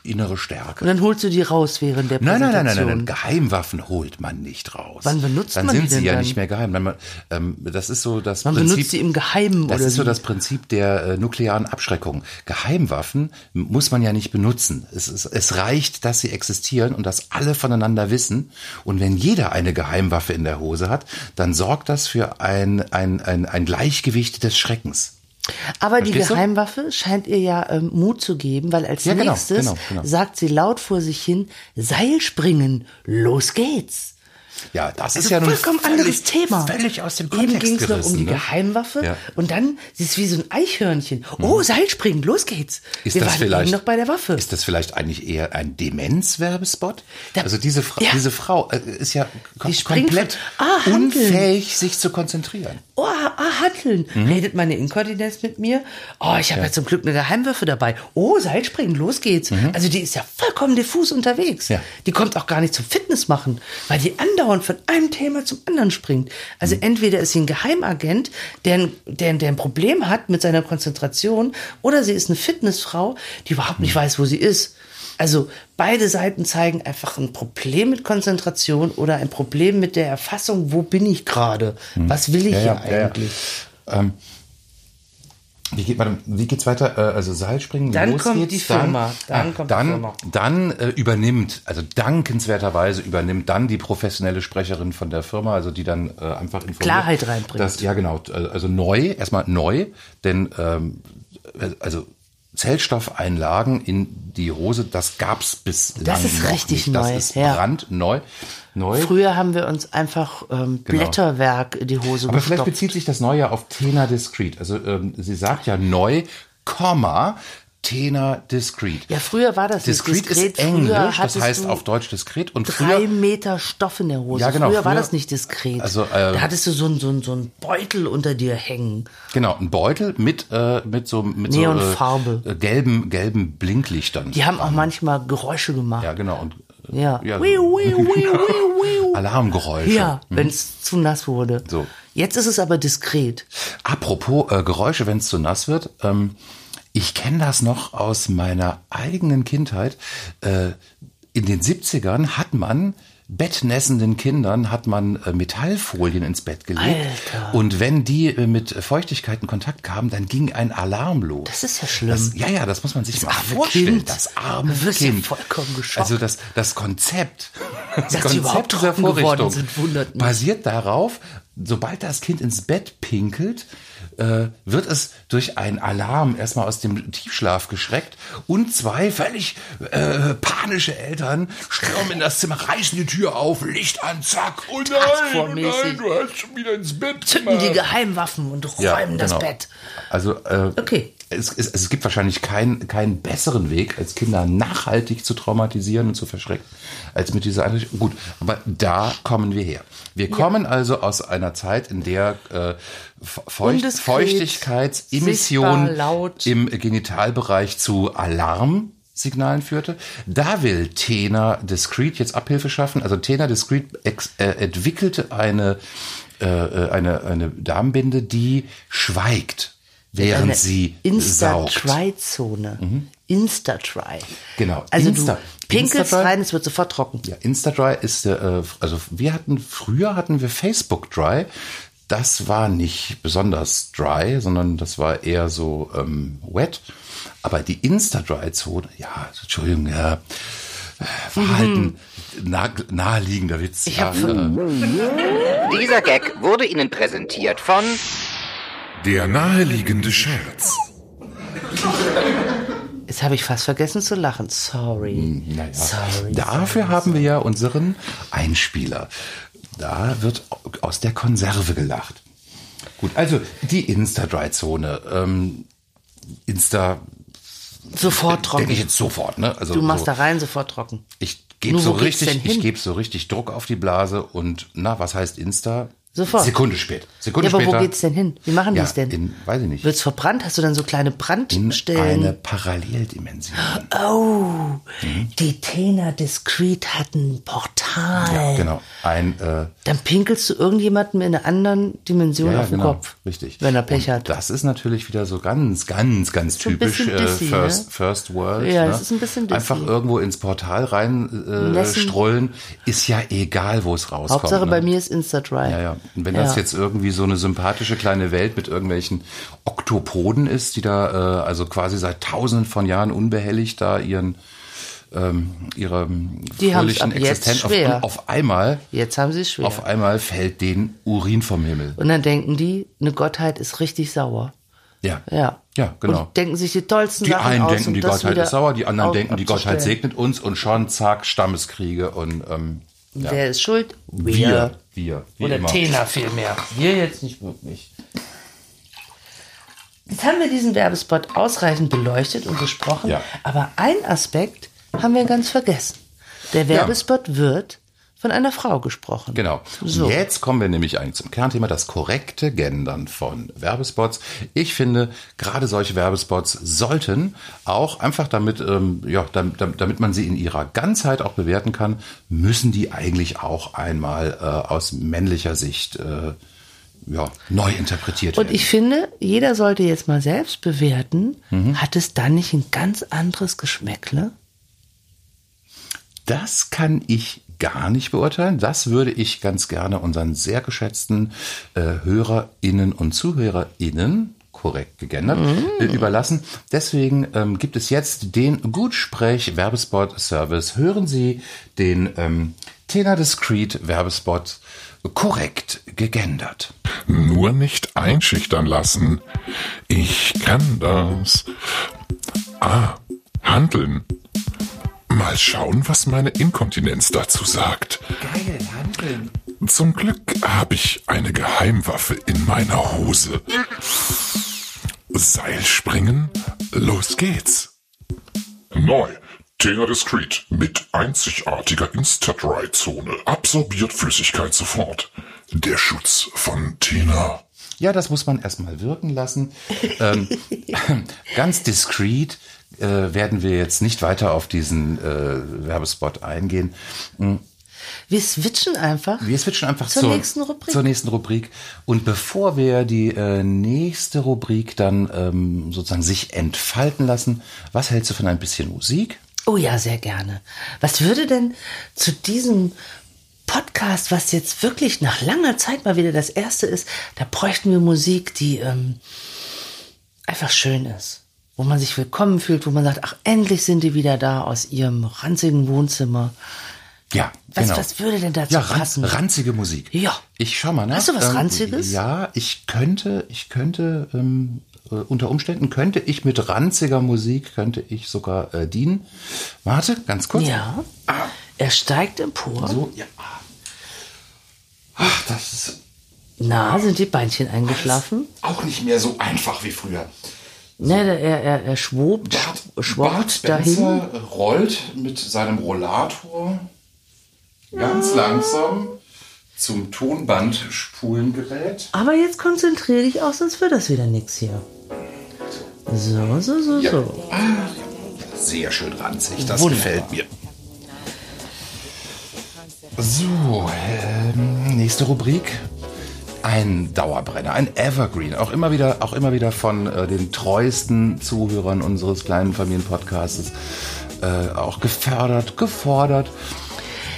innere Stärke. und dann holst du die raus während der Nein, Präsentation. nein, nein, nein, nein, Geheimwaffen holt man nicht raus. Wann benutzt dann man sind die sie denn ja dann? nicht mehr geheim. Nein, man, ähm, das ist so das Man Prinzip. benutzt sie im Geheimen das oder ist so das Prinzip der äh, nuklearen Abschreckung. Geheimwaffen muss man ja nicht benutzen. Es, ist, es reicht, dass sie existieren und dass alle voneinander wissen. Und wenn jeder eine Geheimwaffe in der Hose hat, dann sorgt das für ein, ein, ein, ein Gleichgewicht des Schreckens. Aber die Verstehst du? Geheimwaffe scheint ihr ja ähm, Mut zu geben, weil als Ja, genau, nächstes genau, genau. sagt sie laut vor sich hin, Seilspringen, los geht's. Ja, das ist Also ja nun vollkommen völlig, anderes Thema. Völlig aus dem Eben Kontext ging es noch um die ne? Geheimwaffe Ja. und dann, sie ist wie so ein Eichhörnchen. Oh, Seilspringen, los geht's. Ist Wir das vielleicht eben noch bei der Waffe. Ist das vielleicht eigentlich eher ein Demenzwerbespot? Also diese, Fra Ja. diese Frau äh, ist ja kom komplett Ah, Handeln. unfähig, sich zu konzentrieren. Oh, ah, Hanteln. Mhm. Redet meine Inkontinenz mit mir? Oh, ich habe ja. zum Glück eine Geheimwaffe dabei. Oh, Seilspringen, los geht's. Also die ist ja vollkommen diffus unterwegs. Mhm. Ja. Die kommt auch gar nicht zum Fitness machen, weil die andauernd von einem Thema zum anderen springt. Also Mhm. entweder ist sie ein Geheimagent, der, ein- der, der ein Problem hat mit seiner Konzentration, oder sie ist eine Fitnessfrau, die überhaupt Mhm. nicht weiß, wo sie ist. Also beide Seiten zeigen einfach ein Problem mit Konzentration oder ein Problem mit der Erfassung, wo bin ich gerade? Was will ich Mhm. Ja, ja, ja, ja. eigentlich? Wie, geht, warte, wie geht's weiter? Äh, Also Seilspringen, Dann los kommt geht's, die Firma. Dann ah, kommt die dann, Firma. Dann äh, übernimmt, also dankenswerterweise übernimmt dann die professionelle Sprecherin von der Firma, also die dann äh, einfach informiert. Klarheit reinbringt. Das, ja, genau. äh, Also neu, erstmal neu, denn ähm, also Zellstoffeinlagen in die Hose, das gab's bis Das ist richtig nicht. Das neu, ist ja. brandneu. Neu. Früher haben wir uns einfach ähm, Blätterwerk in die Hose Genau. Aber vielleicht gestopft. bezieht sich das Neue auf Tena Discreet. Also ähm, sie sagt ja neu, Komma, Tena Discreet. Ja, früher war das Discreet nicht diskret. ist Englisch, das heißt auf Deutsch diskret. Und drei früher, Meter Stoff in der Hose. Ja, genau, Früher, war früher- das nicht diskret. Also, äh, da hattest du so einen so einen- so einen Beutel unter dir hängen. genau, ein Beutel mit, äh, mit so, mit Neonfarbe. so äh, gelben, gelben Blinklichtern. Die haben auch manchmal Geräusche gemacht. ja, genau. Und, äh, Ja. ja so wiu, wiu, wiu. *laughs* Alarmgeräusche. Ja, wenn es zu nass wurde. So. Jetzt ist es aber diskret. Apropos äh, Geräusche, wenn es zu nass wird. Ähm, ich kenne das noch aus meiner eigenen Kindheit. Äh, in den 70ern hat man bettnässenden Kindern hat man äh, Metallfolien ins Bett gelegt. Alter. Und wenn die äh, mit Feuchtigkeit in Kontakt kamen, dann ging ein Alarm los. Das ist ja schlimm. Das, ja, ja, das muss man sich mal arme vorstellen. Kind. Das arme Du wirst ja Kind. vollkommen geschockt. Also das, das Konzept, das Dass überhaupt dieser Vorrichtung sind, basiert darauf, sobald das Kind ins Bett pinkelt, äh, wird es durch einen Alarm erstmal aus dem Tiefschlaf geschreckt und zwei völlig äh, panische Eltern stürmen in das Zimmer, reißen die Tür auf, Licht an, zack, oh nein, oh nein, du hast schon wieder ins Bett Zücken die gemacht. Geheimwaffen und räumen das genau. Bett. Also äh, Okay. Es, es, es gibt wahrscheinlich keinen keinen besseren Weg, als Kinder nachhaltig zu traumatisieren und zu verschrecken, als mit dieser Einrichtung. Gut, aber da kommen wir her. Wir kommen also aus einer Zeit, in der äh, Feucht, Feuchtigkeitsemission im Genitalbereich zu Alarmsignalen führte. Da will Tena Discreet jetzt Abhilfe schaffen. Also Tena Discreet äh, entwickelte eine, äh, äh, eine, eine Darmbinde, die schweigt, während Eine sie. Insta-Try-Zone. Insta-Try. Genau, Also Insta- du pinkelst rein, es wird sofort trocken. Ja, Instadry ist der, äh, also wir hatten, früher hatten wir Facebook Dry. Das war nicht besonders dry, sondern das war eher so ähm, wet. Aber die Insta-Dry-Zone, ja, Entschuldigung, ja, äh, Verhalten, nah, naheliegender Witz. Ich ja, hab äh, Dieser Gag wurde Ihnen präsentiert von Der naheliegende Scherz. Jetzt habe ich fast vergessen zu lachen. Sorry. Naja, Sorry. dafür haben wir ja unseren Einspieler. Da wird aus der Konserve gelacht. Gut, also die Insta-Dry-Zone. Ähm, Insta Sofort denke trocken. ich jetzt sofort, ne? Also Du machst so, da rein, sofort trocken. ich gebe so richtig, ich gebe so richtig Druck auf die Blase und na, was heißt Insta? Sofort. Sekunde später. Sekunde Ja, aber später. wo geht's denn hin? Wie machen die ja, es denn? In, weiß ich nicht. Wird's verbrannt? Hast du dann so kleine in Brandstellen? eine Paralleldimension. Oh, die Tena Discreet hat ein Portal. Ja, genau. Ein äh, Dann pinkelst du irgendjemandem in einer anderen Dimension Ja, auf den genau, Kopf. Richtig. Wenn er Pech und hat. Das ist natürlich wieder so ganz, ganz, ganz So typisch äh, Disney, First, ne? First World. Ja, ne? das ist ein bisschen Disney. Einfach irgendwo ins Portal rein äh, Lassen- strollen, ist ja egal, wo es rauskommt. Hauptsache ne? bei mir ist Insta-Dry. Ja, ja. Und wenn das Ja. jetzt irgendwie so eine sympathische kleine Welt mit irgendwelchen Oktopoden ist, die da äh, also quasi seit tausenden von Jahren unbehelligt da ihren ähm, ihre Die fröhlichen Existenz auf, auf einmal Jetzt haben sie schwer. auf einmal fällt denen Urin vom Himmel. Und dann denken die, eine Gottheit ist richtig sauer. Ja. Ja. Ja, genau. Und denken sich die tollsten Die Sachen einen aus, denken, um die Gottheit ist sauer, die anderen denken, die Gottheit segnet uns und schon zack, Stammeskriege und ähm, ja. Wer ist schuld? wir, wir, wie Oder immer. Tena vielmehr. Wir jetzt nicht wirklich. Jetzt haben wir diesen Werbespot ausreichend beleuchtet und besprochen, Ja. aber ein Aspekt haben wir ganz vergessen. Der Werbespot wird von einer Frau gesprochen. Genau. So. Jetzt kommen wir nämlich eigentlich zum Kernthema, das korrekte Gendern von Werbespots. Ich finde, gerade solche Werbespots sollten auch einfach damit, ähm, ja, damit, damit man sie in ihrer Ganzheit auch bewerten kann, müssen die eigentlich auch einmal äh, aus männlicher Sicht äh, ja, neu interpretiert Und werden. ich finde, jeder sollte jetzt mal selbst bewerten, Mhm. hat es dann nicht ein ganz anderes Geschmäckle? Das kann ich gar nicht beurteilen. Das würde ich ganz gerne unseren sehr geschätzten äh, HörerInnen und ZuhörerInnen korrekt gegendert, äh, überlassen. Deswegen ähm, gibt es jetzt den Gutsprech-Werbespot-Service. Hören Sie den ähm, Tena Discreet Werbespot korrekt gegendert. Nur nicht einschüchtern lassen. Ich kann das. Ah, handeln. Mal schauen, was meine Inkontinenz dazu sagt. Geil, handeln. Zum Glück habe ich eine Geheimwaffe in meiner Hose. Seilspringen? Los geht's. Neu. Tena Discreet mit einzigartiger Insta-Dry-Zone. Absorbiert Flüssigkeit sofort. Der Schutz von Tena. Ja, das muss man erstmal wirken lassen. ähm, *laughs* ganz diskret äh, werden wir jetzt nicht weiter auf diesen äh, Werbespot eingehen. Wir switchen einfach. Wir switchen einfach Zur zur, nächsten Rubrik. Zur nächsten Rubrik. Und bevor wir die äh, nächste Rubrik dann ähm, sozusagen sich entfalten lassen, was hältst du von ein bisschen Musik? Oh ja, sehr gerne. Was würde denn zu diesem Podcast, was jetzt wirklich nach langer Zeit mal wieder das erste ist, da bräuchten wir Musik, die ähm, einfach schön ist. Wo man sich willkommen fühlt, wo man sagt, ach, endlich sind die wieder da aus ihrem ranzigen Wohnzimmer. Ja, Was, genau. was würde denn dazu ja, ran, passen? ranzige Musik. Ja. Ich schau mal nach. Hast du was Ähm, Ranziges? Ja, ich könnte, ich könnte, ähm, äh, unter Umständen könnte ich mit ranziger Musik, könnte ich sogar äh, dienen. Warte, ganz kurz. Ja. Er steigt empor. So, ja. Ach, das ist Na, sind die Beinchen eingeschlafen? auch nicht mehr so einfach wie früher. Ne, der- er, er, er schwobt, schwoppt dahin. Spencer rollt mit seinem Rollator ganz langsam zum Tonbandspulengerät. Aber jetzt konzentriere dich auch, sonst wird das wieder nix hier. So, so, so, Ja. so. Sehr schön ranzig, das Wunderbar. gefällt mir. So, ähm, nächste Rubrik. Ein Dauerbrenner, ein Evergreen, auch immer wieder, auch immer wieder von äh, den treuesten Zuhörern unseres kleinen Familienpodcasts äh, auch gefördert, gefordert.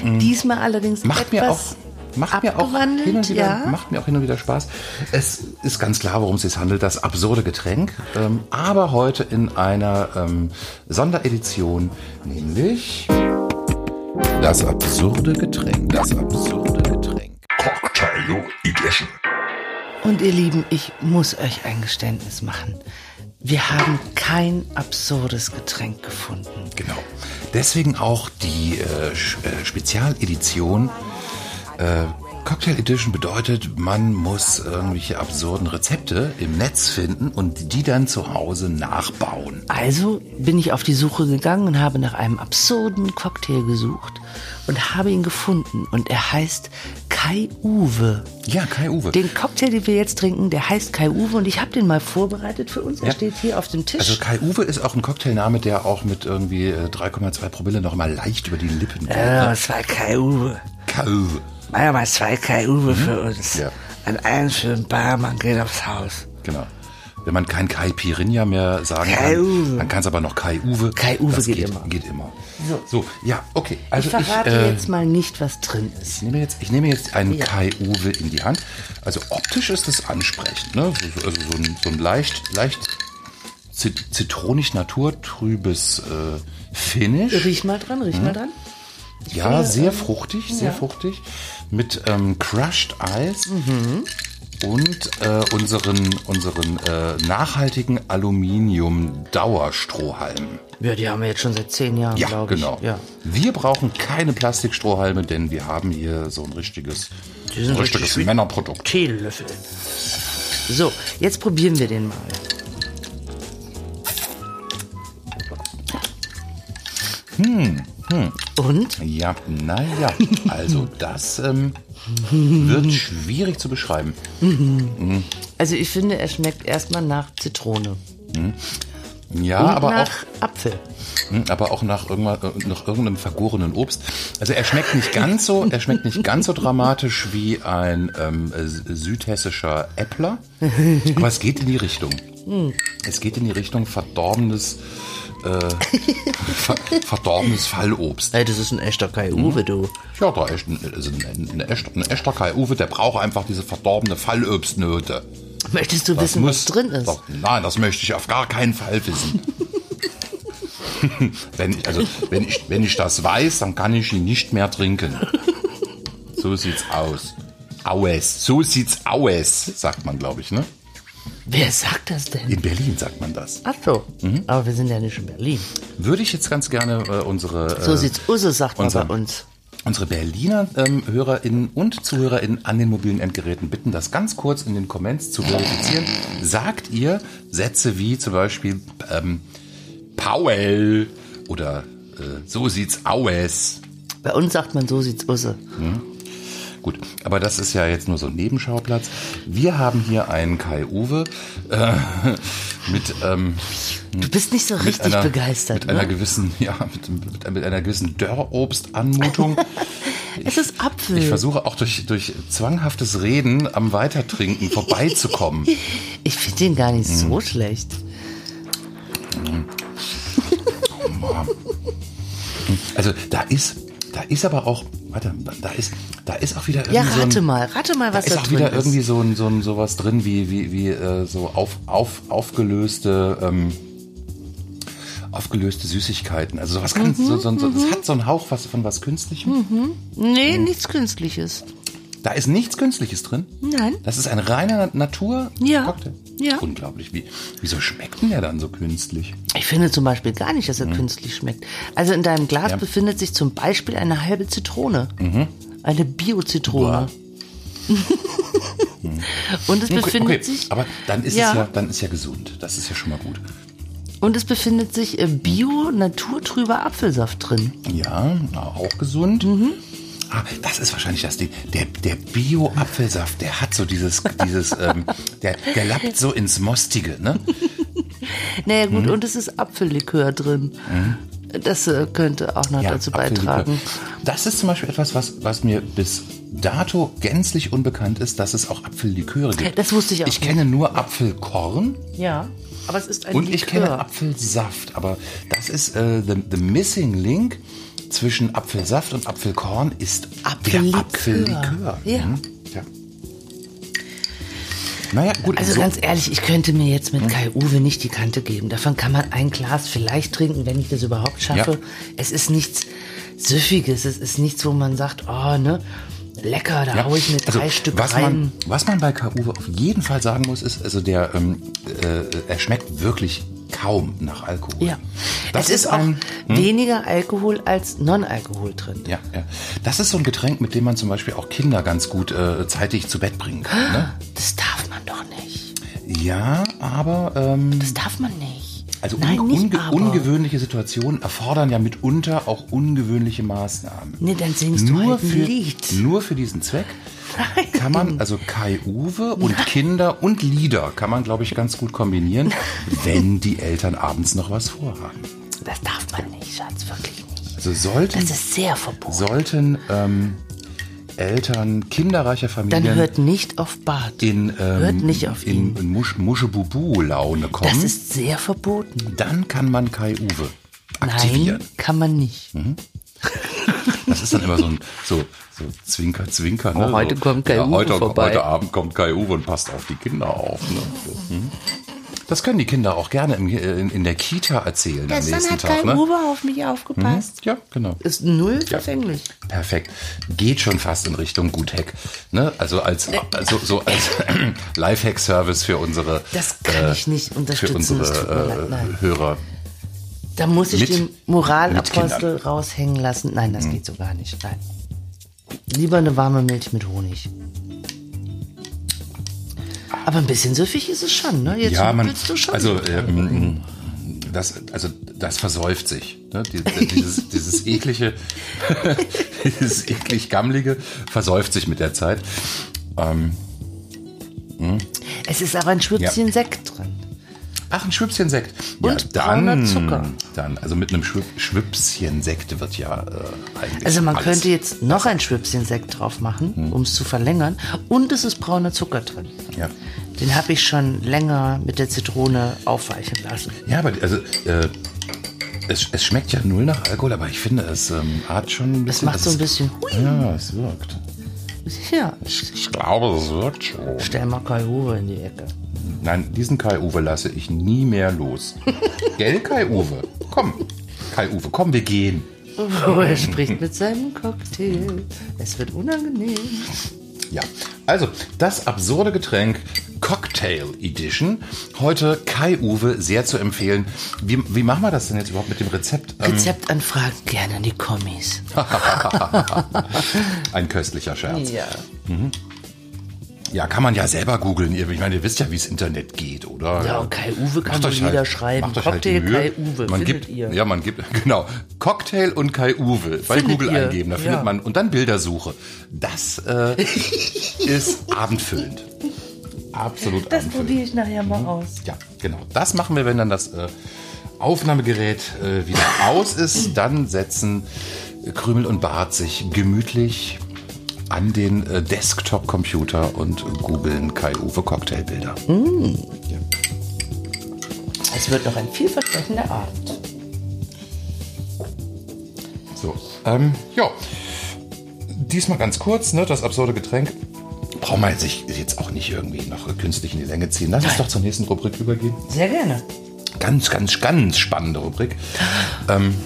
Diesmal allerdings Macht mir auch, macht mir auch hin und wieder, ja. macht mir auch hin und wieder Spaß. Es ist ganz klar, worum es sich handelt, das absurde Getränk, ähm, aber heute in einer ähm, Sonderedition, nämlich das absurde Getränk, das absurde Getränk. Cocktail Edition. Und ihr Lieben, ich muss euch ein Geständnis machen. Wir haben kein absurdes Getränk gefunden. Genau. Deswegen auch die äh, äh, Spezialedition. Äh, Cocktail Edition bedeutet, man muss irgendwelche absurden Rezepte im Netz finden und die dann zu Hause nachbauen. Also bin ich auf die Suche gegangen und habe nach einem absurden Cocktail gesucht und habe ihn gefunden. Und er heißt Kai Uwe. Ja, Kai Uwe. Den Cocktail, den wir jetzt trinken, der heißt Kai Uwe und ich habe den mal vorbereitet für uns. Er Ja. steht hier auf dem Tisch. Also Kai Uwe ist auch ein Cocktailname, der auch mit irgendwie äh, 3,2 Promille noch mal leicht über die Lippen geht. ja, ne? zwei Kai Uwe. Kai Uwe. Mach ja mal zwei Kai Uwe für uns. Ja. Ein eins für den Barmann geht aufs Haus. Genau. Wenn man kein Kai Pirinha mehr sagen Kai kann, Uwe. dann kann es aber noch Kai Uwe. Kai Uwe das geht geht immer. Geht immer. So, ja, okay. Also ich verrate äh, jetzt mal nicht, was drin ist. Ich nehme jetzt, ich nehme jetzt einen Ja. Kai Uwe in die Hand. Also optisch ist es ansprechend, ne? So, so, also so ein, so ein leicht, leicht zit zitronig naturtrübes äh, Finish. Riech mal dran, riech mal dran. Ja, sehr fruchtig, sehr fruchtig. Mit ähm, Crushed Eis Mhm. und äh, unseren, unseren äh, nachhaltigen Aluminium-Dauerstrohhalmen. Ja, die haben wir jetzt schon seit zehn Jahren, Ja, glaube ich. genau. Ja. Wir brauchen keine Plastikstrohhalme, denn wir haben hier so ein richtiges, ein richtiges richtig Männerprodukt. Teelöffel. So, jetzt probieren wir den mal. Und? Ja, naja, also *laughs* das ähm, wird schwierig zu beschreiben. Also ich finde, er schmeckt erstmal nach Zitrone. Ja, und aber nach auch, Apfel. hm, aber auch nach, äh, nach irgendeinem vergorenen Obst. Also er schmeckt nicht ganz so, er schmeckt nicht ganz so dramatisch wie ein ähm, äh, südhessischer Äppler, *laughs* aber es geht in die Richtung. Es geht in die Richtung verdorbenes, äh, ver *laughs* verdorbenes Fallobst. Ey, das ist ein echter Kai Uwe, du. Ja, da ist ein, also ein, ein, echter, ein echter Kai Uwe, der braucht einfach diese verdorbene Fallobstnote. Möchtest du Das wissen, was drin ist? Doch, nein, das möchte ich auf gar keinen Fall wissen. *laughs* wenn, ich, also, wenn, ich, wenn ich das weiß, dann kann ich ihn nicht mehr trinken. So sieht's aus. Aues. So sieht's aus, sagt man, glaube ich, ne? Wer sagt das denn? In Berlin sagt man das. Ach so, Mhm. aber wir sind ja nicht in Berlin. Würde ich jetzt ganz gerne äh, unsere, So äh, sieht's Usse, sagt man bei uns. unsere Berliner ähm, HörerInnen und ZuhörerInnen an den mobilen Endgeräten bitten, das ganz kurz in den Comments zu verifizieren. Sagt ihr Sätze wie zum Beispiel ähm, Paul oder äh, so sieht's aus. Bei uns sagt man, so sieht's Usse. Gut, aber das ist ja jetzt nur so ein Nebenschauplatz. Wir haben hier einen Kai Uwe äh, *laughs* mit, ähm, Du bist nicht so richtig einer, begeistert, mit einer ne? gewissen, *laughs* ja, mit, mit, einer gewissen Dörrobstanmutung. *laughs* Es ist Apfel. Ich versuche auch durch, durch zwanghaftes Reden am Weitertrinken vorbeizukommen. Ich finde den gar nicht Mhm. so schlecht. Also da ist, da ist aber auch, warte, da ist, da ist auch wieder irgendwie Ja, so rate ein, mal, rate mal, da was ist da auch drin wieder ist. irgendwie so ein, so ein sowas drin wie wie wie äh, so auf, auf aufgelöste ähm, aufgelöste Süßigkeiten. Also sowas ganz Mhm, so, so, so das hat so einen Hauch was von was künstlichem. Nee, nichts Künstliches. Da ist nichts Künstliches drin. Nein. Das ist ein reiner Natur Ja. Ja. Unglaublich. Wie, wieso schmeckt denn der dann so künstlich? Ich finde zum Beispiel gar nicht, dass er künstlich schmeckt. Also in deinem Glas Mhm. Ja. Mhm. befindet sich zum Beispiel eine halbe Zitrone. Eine Bio-Zitrone. *laughs* Und es Okay, befindet okay. sich. aber dann ist Ja. es ja, dann ist ja gesund. Das ist ja schon mal gut. Und es befindet sich äh, Bio-naturtrüber Apfelsaft drin. Ja, auch gesund. Mhm. Ah, das ist wahrscheinlich das Ding. Der, der Bio-Apfelsaft, der hat so dieses, dieses, ähm, der, der lappt so ins Mostige, ne? *laughs* Naja gut, und es ist Apfellikör drin. Das äh, könnte auch noch dazu Apfellikör. beitragen. Das ist zum Beispiel etwas, was, was mir bis dato gänzlich unbekannt ist, dass es auch Apfelliköre gibt. Das wusste ich auch Ich kenne nur Apfelkorn Ja, aber es ist ein und Likör. ich kenne Apfelsaft. Aber das ist äh, the, the missing link zwischen Apfelsaft und Apfelkorn ist Apfellikör. Apfellikör. Ja. Mhm. ja. Naja, gut. Also so, ganz ehrlich, ich könnte mir jetzt mit Kai Uwe nicht die Kante geben. Davon kann man ein Glas vielleicht trinken, wenn ich das überhaupt schaffe. Ja. Es ist nichts Süffiges, es ist nichts, wo man sagt, oh, ne, lecker, da Ja, hau ich mir drei also, Stück was rein. Man, was man bei Kauwe auf jeden Fall sagen muss, ist, also der, ähm, äh, er schmeckt wirklich kaum nach Alkohol. ja. Das es ist, auch ein, weniger Alkohol als Non-Alkohol drin. ja, ja. Das ist so ein Getränk, mit dem man zum Beispiel auch Kinder ganz gut äh, zeitig zu Bett bringen kann. Ne? Das darf man doch nicht. Ja, aber ähm, Das darf man nicht. also Nein, un unge aber. ungewöhnliche Situationen erfordern ja mitunter auch ungewöhnliche Maßnahmen. Nee, dann singst du Nur halt ein für, Lied. nur für diesen Zweck kann man, also Kai Uwe und Kinder und Lieder kann man, glaube ich, ganz gut kombinieren, wenn die Eltern abends noch was vorhaben. Das darf man nicht, Schatz, wirklich nicht. Also sollten, Das ist sehr verboten. sollten ähm, Eltern kinderreicher Familien Dann hört nicht auf Bart. in, ähm, hört nicht auf in, ihn. in Musch, Muschebubu-Laune kommen, Das ist sehr verboten. dann kann man Kai Uwe aktivieren. Nein, kann man nicht. Das ist dann immer so ein so, so Zwinker, Zwinker. Ne? Oh, heute so, kommt Kai Uwe heute, vorbei. Heute Abend kommt Kai Uwe und passt auf die Kinder auf. Ne? So, hm. Das können die Kinder auch gerne im, in, in der Kita erzählen am nächsten Tag. Ne? Uwe auf mich aufgepasst. Ja, genau. Ist null verfänglich. Perfekt. Geht schon fast in Richtung Guthack. Ne? Also als, also, so als *clears throat* Lifehack-Service für unsere, Das kann ich nicht für unterstützen. das tut mir leid. unsere äh, Hörer. Da muss ich mit- den Moralapostel raushängen lassen. Nein, das geht so gar nicht. Nein. Lieber eine warme Milch mit Honig. Aber ein bisschen süffig ist es schon, ne? Jetzt Ja, man, willst du schon. also, ähm, das, also das versäuft sich. Ne? Die- Dieses, dieses eklige, *laughs* dieses eklig gammlige versäuft sich mit der Zeit. Ähm, es ist aber ein Schwüppchen Sekt drin. Ach, ein Schwüppchen Sekt. Und brauner Zucker. Dann, also mit einem Sekt wird ja äh, eigentlich Also man könnte jetzt noch ein Schwüppchen Sekt drauf machen, Hm. um es zu verlängern. Und es ist brauner Zucker drin. Ja. Den habe ich schon länger mit der Zitrone aufweichen lassen. Ja, aber also äh, es, es schmeckt ja null nach Alkohol, aber ich finde, es ähm, hat schon ein Es bisschen. macht so ein es- bisschen hui. Ja, es wirkt. Ja, Ich glaube, es wirkt schon. stell mal Kai Uwe in die Ecke. Nein, diesen Kai-Uwe lasse ich nie mehr los. *laughs* Gell, Kai-Uwe? Komm, Kai-Uwe, komm, wir gehen. Oh, er spricht mit seinem Cocktail. Es wird unangenehm. Ja, also das absurde Getränk Cocktail Edition. Heute Kai-Uwe, sehr zu empfehlen. Wie, wie machen wir das denn jetzt überhaupt mit dem Rezept? Ähm, Rezeptanfragen gerne an die Kommis. *laughs* ein köstlicher Scherz. Ja. Ja, kann man ja selber googeln. Ihr- Ich meine, ihr wisst ja, wie es Internet geht, oder? Ja, und Kai-Uwe kann Macht wohl euch jeder halt, schreiben. Cocktail halt. Kai-Uwe, man findet gibt, ihr. Ja, man gibt, *laughs* genau. Cocktail und Kai-Uwe bei Google ihr, eingeben. Da ja. findet man, und dann Bildersuche. Das äh, *laughs* ist abendfüllend. Absolut Das probiere ich nachher mal aus. Ja, genau. Das machen wir, wenn dann das äh, Aufnahmegerät äh, wieder aus ist. Dann setzen Krümel und Bart sich gemütlich an den äh, Desktop-Computer und googeln Kai-Uwe Cocktailbilder. Ja. Es wird noch ein vielversprechender Abend. So, ähm, ja. Diesmal ganz kurz, ne, das absurde Getränk. Brauchen wir sich jetzt auch nicht irgendwie noch künstlich in die Länge ziehen. Lass uns doch zur nächsten Rubrik übergehen. Sehr gerne. Ganz, ganz, ganz spannende Rubrik. Ähm,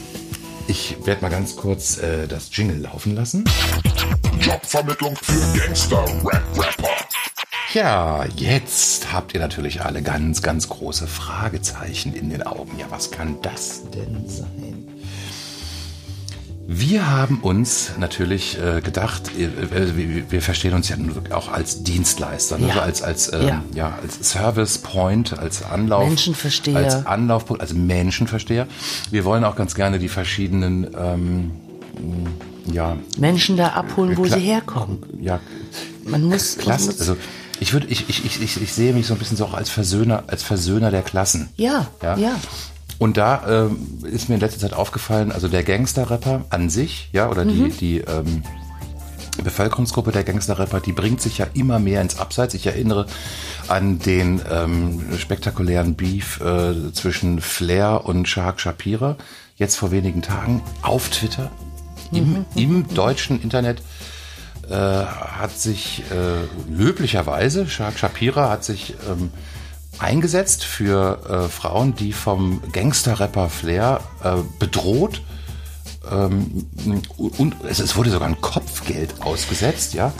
ich werde mal ganz kurz äh, das Jingle laufen lassen. Jobvermittlung für Gangster-Rap-Rapper. Ja, jetzt habt ihr natürlich alle ganz, ganz große Fragezeichen in den Augen. Ja, was kann das denn sein? Wir haben uns natürlich äh, gedacht, äh, äh, wir, verstehen uns ja nun wirklich auch als Dienstleister, ne? Ja. so als als ähm, Ja. ja. als Service Point, als Anlauf, Menschenversteher. als Anlaufpunkt, als Menschenversteher. Wir wollen auch ganz gerne die verschiedenen ähm, ja Menschen da abholen, wo sie herkommen. ja Man muss, man Klasse. muss Also ich würde, ich, ich, ich, ich, ich sehe mich so ein bisschen so auch als Versöhner, als Versöhner der Klassen. ja, Ja. ja, Und da ähm, ist mir in letzter Zeit aufgefallen, also der Gangster-Rapper an sich, ja, oder Mhm. die, die ähm, Bevölkerungsgruppe der Gangster-Rapper, die bringt sich ja immer mehr ins Abseits. Ich erinnere an den ähm, spektakulären Beef äh, zwischen Flair und Shahak Shapira, jetzt vor wenigen Tagen auf Twitter, im, im deutschen Internet äh, hat sich äh, löblicherweise, Shahak Shapira hat sich ähm, eingesetzt für äh, Frauen, die vom Gangster-Rapper Flair äh, bedroht ähm, und es, es wurde sogar ein Kopfgeld ausgesetzt, ja.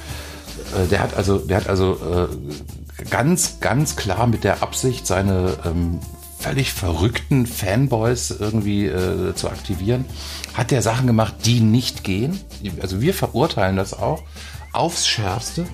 Äh, Der hat also, der hat also äh, ganz, ganz klar mit der Absicht, seine ähm, völlig verrückten Fanboys irgendwie äh, zu aktivieren, hat der Sachen gemacht, die nicht gehen. Also wir verurteilen das auch aufs Schärfste.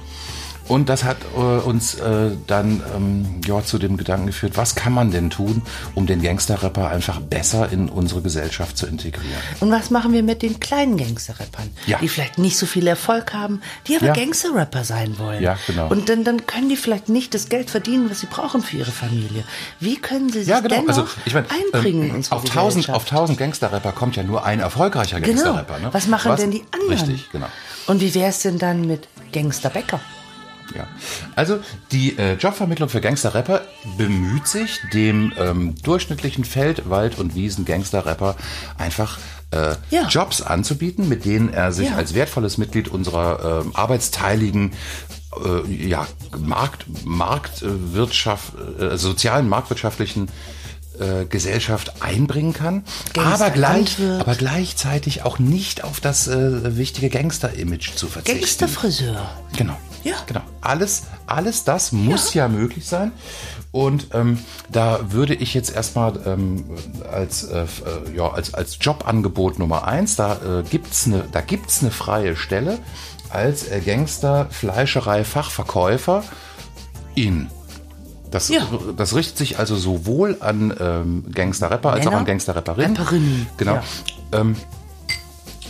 Und das hat äh, uns äh, dann ähm, ja, zu dem Gedanken geführt, was kann man denn tun, um den Gangster-Rapper einfach besser in unsere Gesellschaft zu integrieren? Und was machen wir mit den kleinen Gangster-Rappern, Ja. die vielleicht nicht so viel Erfolg haben, die aber Ja. Gangster-Rapper sein wollen? Ja, genau. Und dann, dann können die vielleicht nicht das Geld verdienen, was sie brauchen für ihre Familie. Wie können sie sich Ja, genau. Also ich meine, einbringen in ähm, unsere auf tausend, auf tausend Gangster-Rapper kommt ja nur ein erfolgreicher Genau. Gangster-Rapper. Ne? Was machen denn die anderen? Richtig, genau. Und wie wäre es denn dann mit Gangster-Bäcker? Ja. Also die äh, Jobvermittlung für Gangster-Rapper bemüht sich, dem ähm, durchschnittlichen Feld-, Wald- und Wiesen-Gangster-Rapper einfach äh, Ja. Jobs anzubieten, mit denen er sich Ja. als wertvolles Mitglied unserer ähm, arbeitsteiligen äh, ja, Markt, Marktwirtschaft, äh, sozialen, marktwirtschaftlichen äh, Gesellschaft einbringen kann, aber, gleich, aber gleichzeitig auch nicht auf das äh, wichtige Gangster-Image zu verzichten. Gangster-Friseur. Genau. Ja. Genau. Alles, alles das muss ja, möglich sein. Und ähm, da würde ich jetzt erstmal ähm, als, äh, äh, ja, als, als Jobangebot Nummer eins, da äh, eine, da gibt's eine freie Stelle als äh, Gangster Fleischerei Fachverkäufer in. Das, Ja. das richtet sich also sowohl an ähm, Gangster-Rapper als auch an Gangster-Rapperinnen. Rapperinnen, Genau. ja. Ähm,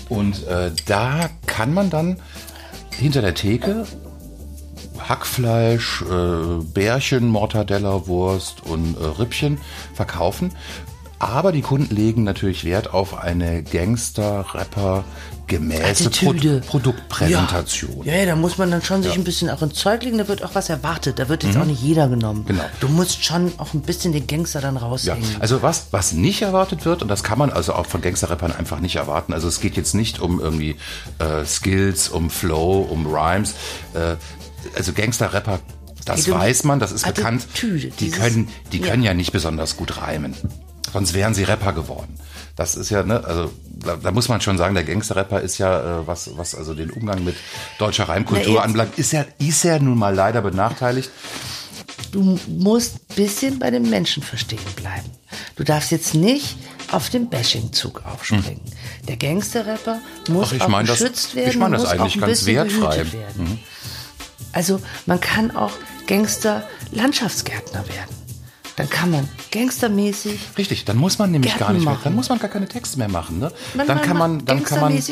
und äh, da kann man dann hinter der Theke Hackfleisch, äh, Bärchen, Mortadella, Wurst und äh, Rippchen verkaufen. Aber die Kunden legen natürlich Wert auf eine Gangster-Rapper gemäße Pro. Produktpräsentation. Ja, ja, da muss man dann schon sich ein bisschen auch ins Zeug legen, da wird auch was erwartet. Da wird jetzt auch nicht jeder genommen. Mhm. Genau. Du musst schon auch ein bisschen den Gangster dann Ja, raushängen. also was, was nicht erwartet wird, und das kann man also auch von Gangster-Rappern einfach nicht erwarten, also es geht jetzt nicht um irgendwie äh, Skills, um Flow, um Rhymes, äh, also Gangster-Rapper, das weiß man, das ist bekannt, die können, die ja. können ja nicht besonders gut reimen, sonst wären sie Rapper geworden. Das ist ja, ne, also da, da muss man schon sagen, der Gangster-Rapper ist ja, äh, was, was also den Umgang mit deutscher Reimkultur anbelangt, ist ja, ist ja nun mal leider benachteiligt. Du musst ein bisschen bei dem Menschen verstehen bleiben. Du darfst jetzt nicht auf den Bashing-Zug aufspringen. Der Gangster-Rapper muss Hm. Ach, ich auch mein das- geschützt ich werden. mein und das muss eigentlich auch ein ganz wertfrei. Werden. Also man kann auch Gangster-Landschaftsgärtner werden. Dann kann man gangstermäßig Richtig, dann muss man nämlich Gärten gar nicht mehr, machen. dann muss man gar keine Texte mehr machen, ne? Man- dann man kann man, dann kann man,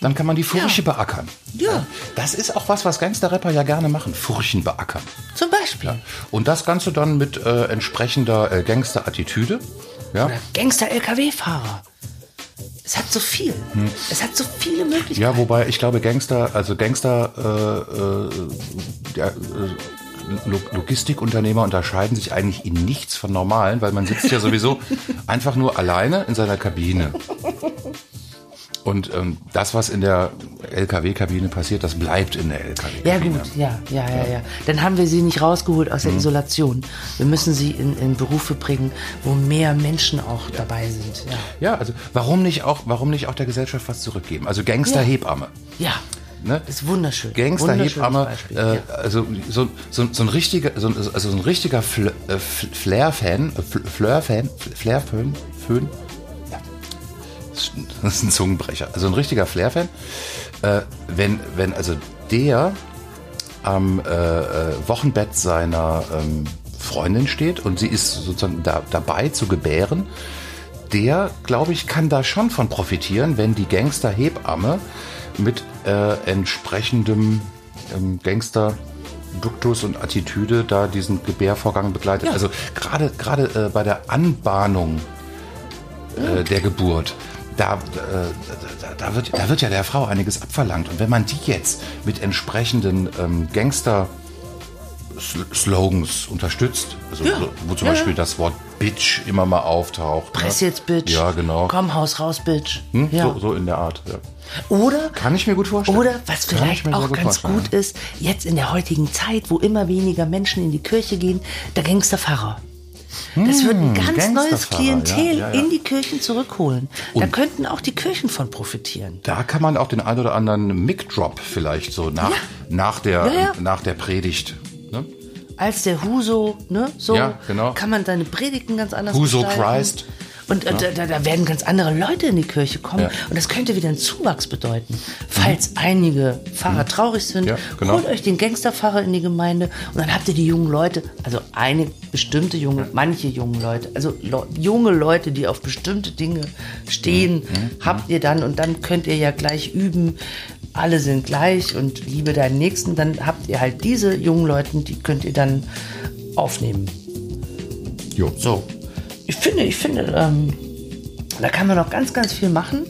dann kann man die Furche Ja. beackern. Ja. Das ist auch was, was Gangster-Rapper ja gerne machen, Furchen beackern. zum Beispiel. Und das Ganze dann mit äh, entsprechender äh, Gangster-Attitüde, ja? Oder Gangster-LKW-Fahrer. Es hat so viel. Es hat so viele Möglichkeiten. Hm. Ja, wobei ich glaube Gangster, also Gangster, äh, äh, ja, äh, Logistikunternehmer unterscheiden sich eigentlich in nichts von normalen, weil man sitzt ja sowieso *laughs* einfach nur alleine in seiner Kabine. Und ähm, das, was in der LKW-Kabine passiert, das bleibt in der LKW-Kabine. Ja gut, ja, ja, ja, ja. Dann haben wir sie nicht rausgeholt aus der Isolation. Wir müssen sie in, in Berufe bringen, wo mehr Menschen auch dabei sind. Ja, Ja, also warum nicht auch, warum nicht auch der Gesellschaft was zurückgeben? Also Gangster-Hebamme. ja. Ne? das ist wunderschön. Gangster-Hebamme, Wunderschönes Beispiel, äh, ja. also so, so, so ein richtiger, so, also so ein richtiger Fl äh, Flair-Fan, äh, Fl- Fleur-Fan, Flair-Föhn, Föhn, ja. *laughs* Das ist ein- Zungenbrecher. Also ein richtiger Flair-Fan, äh, wenn, wenn also der am äh, Wochenbett seiner ähm, Freundin steht und sie ist sozusagen da, dabei zu gebären, der, glaube ich, kann da schon von profitieren, wenn die Gangster-Hebamme mit äh, entsprechendem ähm, Gangster Duktus und Attitüde da diesen Gebärvorgang begleitet. Also gerade gerade äh, bei der Anbahnung äh, der Geburt, da, äh, da, da, wird, da wird ja der Frau einiges abverlangt. Und wenn man die jetzt mit entsprechenden ähm, Gangster Slogans unterstützt, also Ja. wo zum Ja, Beispiel das Wort Bitch immer mal auftaucht. Press ne? jetzt, Bitch. Ja, genau. Komm, Haus raus, Bitch. Hm? Ja. So, so in der Art. Oder Kann ich mir gut vorstellen. Oder was vielleicht auch ganz vorstellen. gut ist, jetzt in der heutigen Zeit, wo immer weniger Menschen in die Kirche gehen, der Gangsterpfarrer. Das wird ein ganz neues Klientel ja, ja, ja. in die Kirchen zurückholen. da könnten auch die Kirchen von profitieren. Da kann man auch den ein oder anderen Mic-Drop vielleicht so nach, nach, der, nach der Predigt. Ne? Als der Huso, ne, so Ja, genau. kann man seine Predigten ganz anders Huso gestalten. Christ. Und äh, da, da werden ganz andere Leute in die Kirche kommen. Ja. Und das könnte wieder einen Zuwachs bedeuten. Falls einige Pfarrer traurig sind, Mhm. Ja, genau. holt euch den Gangsterpfarrer in die Gemeinde und dann habt ihr die jungen Leute, also eine bestimmte junge, manche junge Leute, also Le junge Leute, die auf bestimmte Dinge stehen, Mhm. habt ihr dann und dann könnt ihr ja gleich üben, alle sind gleich und liebe deinen Nächsten, dann habt ihr halt diese jungen Leute, die könnt ihr dann aufnehmen. Jo. So. Ich finde, ich finde, ähm, da kann man noch ganz, ganz viel machen.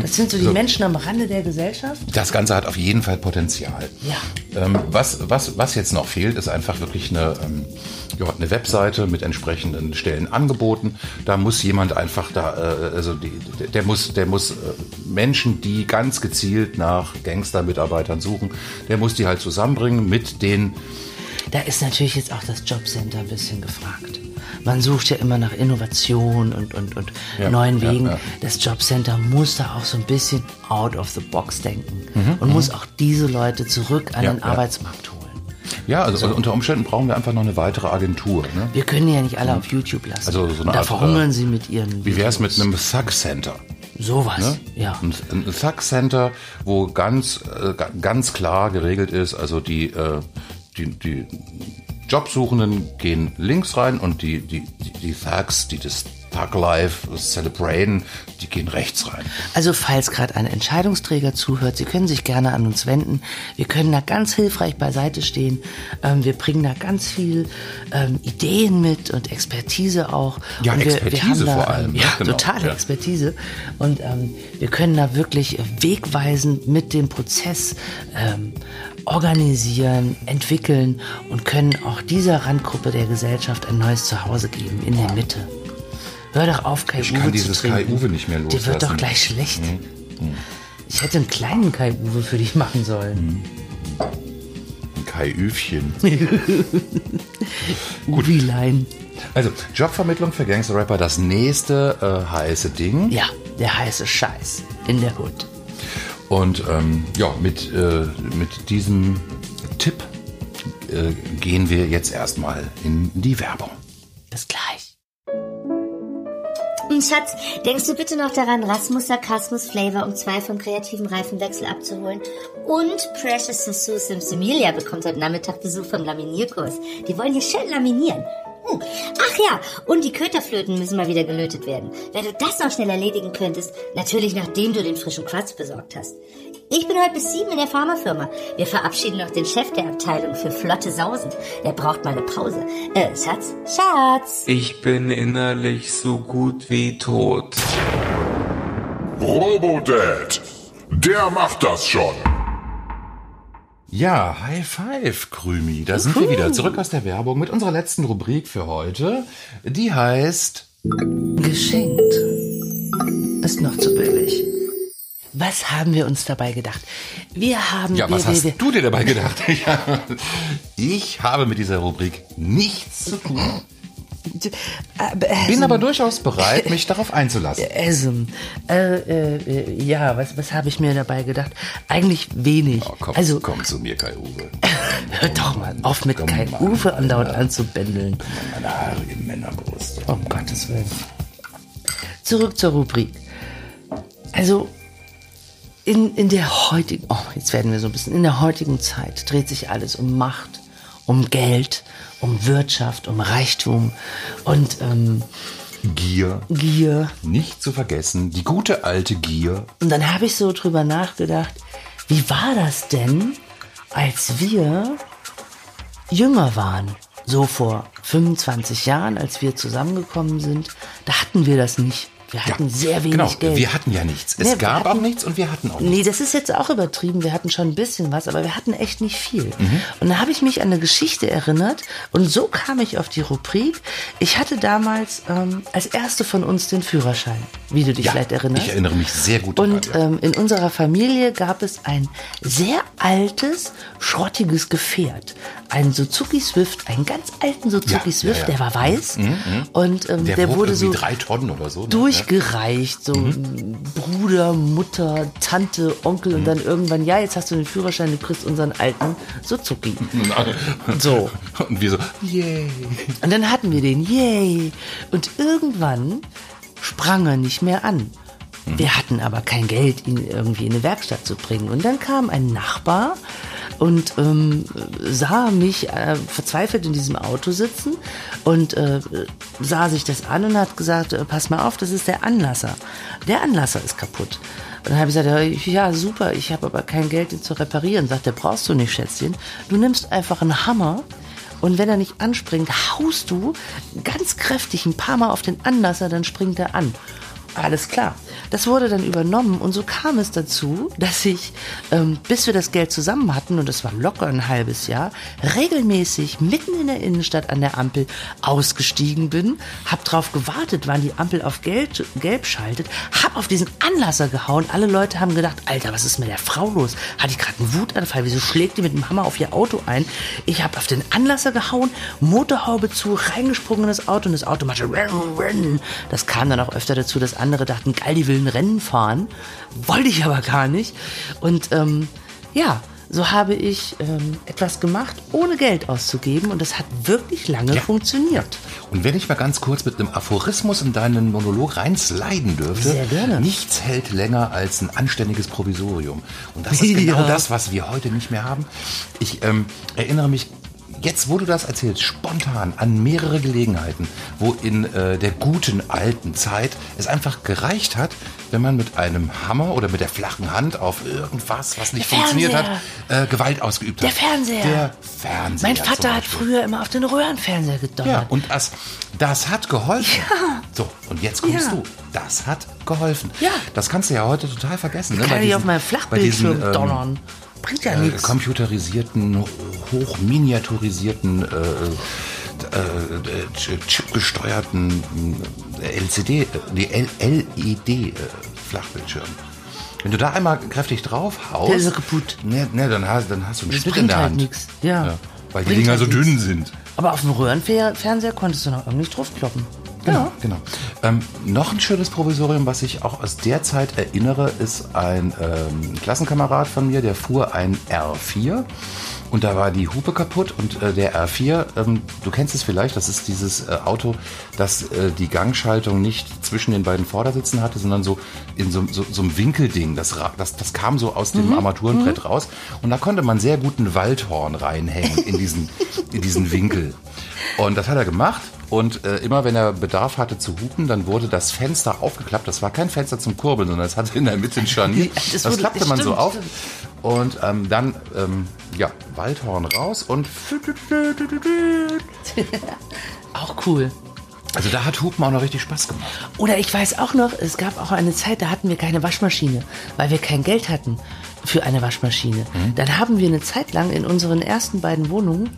Das sind so die So. Menschen am Rande der Gesellschaft. Das Ganze hat auf jeden Fall Potenzial. Ja. Ähm, was, was, was jetzt noch fehlt, ist einfach wirklich eine, ähm, ja, eine Webseite mit entsprechenden Stellenangeboten. Da muss jemand einfach da, äh, also die, der- der muss, der muss äh, Menschen, die ganz gezielt nach Gangster-Mitarbeitern suchen, der muss die halt zusammenbringen mit den Da ist natürlich jetzt auch das Jobcenter ein bisschen gefragt. Man sucht ja immer nach Innovation und, und, und Ja, neuen ja, Wegen. ja. Das Jobcenter muss da auch so ein bisschen out of the box denken Mhm, und muss auch diese Leute zurück an Ja, den ja. Arbeitsmarkt holen. Ja, also unter Umständen brauchen wir einfach noch eine weitere Agentur. Ne? Wir können die ja nicht alle auf YouTube lassen. Also so eine da Art, verhungern äh, sie mit ihren Wie wäre es mit einem Thug Center? Sowas, Ne? ja. Ein, ein Thug Center, wo ganz, äh, ga- ganz klar geregelt ist, also die, äh, die, die Jobsuchenden gehen links rein und die, die, die, die Thugs, die das Thug Life celebraten, die gehen rechts rein. Also falls gerade ein Entscheidungsträger zuhört, Sie können sich gerne an uns wenden. Wir können da ganz hilfreich beiseite stehen. Ähm, wir bringen da ganz viel ähm, Ideen mit und Expertise auch. Ja, und wir, wir Expertise haben da, vor allem, ähm, ne? Ja, Genau, totale ja. Expertise. Und ähm, wir können da wirklich wegweisend mit dem Prozess ähm, organisieren, entwickeln und können auch dieser Randgruppe der Gesellschaft ein neues Zuhause geben, in der Mitte. Hör doch auf, Kai Ich Uwe kann zu dieses trinken. Kai Uwe nicht mehr Dir wird loslassen. doch gleich schlecht. Ich hätte einen kleinen Kai Uwe für dich machen sollen. Ein Kai-Üfchen. *laughs* Uwilein. Also, Jobvermittlung für Gangster-Rapper, das nächste äh, heiße Ding. Ja, der heiße Scheiß in der Hut. Und ähm, ja, mit, äh, mit diesem Tipp äh, gehen wir jetzt erstmal in die Werbung. Bis gleich. Hm, Schatz, denkst du bitte noch daran, Rasmus Sarkasmus Flavor um zwei vom kreativen Reifenwechsel abzuholen? Und Precious Sassou Sims Emilia bekommt heute Nachmittag Besuch vom Laminierkurs. Die wollen hier schön laminieren. Hm. Ach ja, und die Köterflöten müssen mal wieder gelötet werden. Wenn du das noch schnell erledigen könntest, natürlich nachdem du den frischen Quarz besorgt hast. Ich bin heute bis sieben in der Pharmafirma. Wir verabschieden noch den Chef der Abteilung für flotte Sausen. Der braucht mal eine Pause. Äh, Schatz? Schatz! Ich bin innerlich so gut wie tot. Robodad, der macht das schon. Ja, High Five, Krümi. Da sind wir wieder zurück aus der Werbung mit unserer letzten Rubrik für heute. Die heißt Geschenkt. Ist noch zu billig. Was haben wir uns dabei gedacht? Wir haben. Ja, wir, was wir, hast wir, du dir dabei gedacht? *laughs* Ich habe mit dieser Rubrik nichts zu tun. Bin aber durchaus bereit, mich darauf einzulassen. Ähm, äh, äh, äh, ja, was, was habe ich mir dabei gedacht? Eigentlich wenig. Oh, komm, also, komm zu mir, Kai Uwe. hör doch mal auf mit Komm Kai mal. Uwe andauernd anzubändeln. Meine haarige Männerbrust. Um Gottes Willen. Zurück zur Rubrik. Also, in, in der heutigen, oh, jetzt werden wir so ein bisschen, in der heutigen Zeit dreht sich alles um Macht, um Geld, um Wirtschaft, um Reichtum und ähm, Gier. Gier. Nicht zu vergessen, die gute alte Gier. Und dann habe ich so drüber nachgedacht, wie war das denn, als wir jünger waren? So vor 25 Jahren, als wir zusammengekommen sind, da hatten wir das nicht. Wir hatten sehr wenig genau. Geld. Wir hatten ja nichts. Es Nee, gab auch hatten- nichts und wir hatten auch Nee, nichts. das ist jetzt auch übertrieben. Wir hatten schon ein bisschen was, aber wir hatten echt nicht viel. Mhm. Und da habe ich mich an eine Geschichte erinnert und so kam ich auf die Rubrik. Ich hatte damals ähm, als erste von uns den Führerschein, wie du dich Ja, vielleicht erinnerst. ich erinnere mich sehr gut Und daran, ja. ähm, in unserer Familie gab es ein sehr altes, schrottiges Gefährt. Ein Suzuki Swift, einen ganz alten Suzuki Ja, Swift, ja, ja. der war weiß und ähm, Der, der, wurde so drei Tonnen oder so. ne? Durchgereicht, so Bruder, Mutter, Tante, Onkel und dann irgendwann, ja, jetzt hast du den Führerschein, du kriegst unseren alten Suzuki. So. Und wir so, yay. Und dann hatten wir den, yay. Und irgendwann sprang er nicht mehr an. Wir hatten aber kein Geld, ihn irgendwie in eine Werkstatt zu bringen. Und dann kam ein Nachbar und ähm, sah mich äh, verzweifelt in diesem Auto sitzen und äh, sah sich das an und hat gesagt, äh, pass mal auf, das ist der Anlasser. Der Anlasser ist kaputt. Und dann habe ich gesagt, ja super, ich habe aber kein Geld, ihn zu reparieren. Sagt er, brauchst du nicht, Schätzchen. Du nimmst einfach einen Hammer und wenn er nicht anspringt, haust du ganz kräftig ein paar Mal auf den Anlasser, dann springt er an. Alles klar. Das wurde dann übernommen und so kam es dazu, dass ich, ähm, bis wir das Geld zusammen hatten, und das war locker ein halbes Jahr, regelmäßig mitten in der Innenstadt an der Ampel ausgestiegen bin, hab drauf gewartet, wann die Ampel auf gelb, gelb schaltet, hab auf diesen Anlasser gehauen. Alle Leute haben gedacht, Alter, was ist mit der Frau los? Hat die gerade einen Wutanfall? Wieso schlägt die mit dem Hammer auf ihr Auto ein? Ich hab auf den Anlasser gehauen, Motorhaube zu, reingesprungen in das Auto und das Auto machte. Das kam dann auch öfter dazu, dass andere dachten, geil, die will ein Rennen fahren. Wollte ich aber gar nicht. Und ähm, ja, so habe ich ähm, etwas gemacht, ohne Geld auszugeben und das hat wirklich lange Ja. funktioniert. Und wenn ich mal ganz kurz mit einem Aphorismus in deinen Monolog reinsliden dürfte. Sehr gerne. Nichts hält länger als ein anständiges Provisorium. Und das ist genau *laughs* Ja. das, was wir heute nicht mehr haben. Ich ähm, erinnere mich jetzt, wo du das erzählst, spontan an mehrere Gelegenheiten, wo in äh, der guten alten Zeit es einfach gereicht hat, wenn man mit einem Hammer oder mit der flachen Hand auf irgendwas, was nicht funktioniert hat, äh, Gewalt ausgeübt hat. Der Fernseher. Der Fernseher. Mein Vater hat früher immer auf den Röhrenfernseher gedonnert. Ja, und das, das hat geholfen. Ja. So, und jetzt kommst Ja. du. Das hat geholfen. Ja. Das kannst du ja heute total vergessen. ne? Kann Bei ich diesen- auf meinem Flachbildschirm diesen, ähm, donnern. Bringt ja äh, nichts. computerisierten, hochminiaturisierten, äh, äh, äh, chipgesteuerten äh, LCD, äh, die LED-Flachbildschirm. Wenn du da einmal kräftig drauf haust, Der ist ja kaputt. Ne, ne, dann, hast, dann hast du einen Das Schnitt in der halt Hand. nix. Ja. weil die Bringt Dinger halt so nix. dünn sind. Aber auf dem Röhrenfernseher konntest du noch irgendwie draufkloppen. Genau, genau. Ähm, noch ein schönes Provisorium, was ich auch aus der Zeit erinnere, ist ein ähm, Klassenkamerad von mir, der fuhr ein R4 und da war die Hupe kaputt und äh, der R4, ähm, du kennst es vielleicht, das ist dieses äh, Auto, das äh, die Gangschaltung nicht zwischen den beiden Vordersitzen hatte, sondern so in so, so, so einem Winkelding. Das, das, das kam so aus dem Armaturenbrett raus und da konnte man sehr gut ein Waldhorn reinhängen in diesen, in diesen Winkel. *laughs* Und das hat er gemacht. Und äh, immer wenn er Bedarf hatte zu hupen, dann wurde das Fenster aufgeklappt. Das war kein Fenster zum Kurbeln, sondern es hatte in der Mitte ein Scharnier. *laughs* Das Das, klappte das man so stimmt, auf. stimmt. Und ähm, dann, ähm, ja, Waldhorn raus und *laughs* Auch cool. also da hat Hupen auch noch richtig Spaß gemacht. Oder ich weiß auch noch, es gab auch eine Zeit, da hatten wir keine Waschmaschine, weil wir kein Geld hatten für eine Waschmaschine. Dann haben wir eine Zeit lang in unseren ersten beiden Wohnungen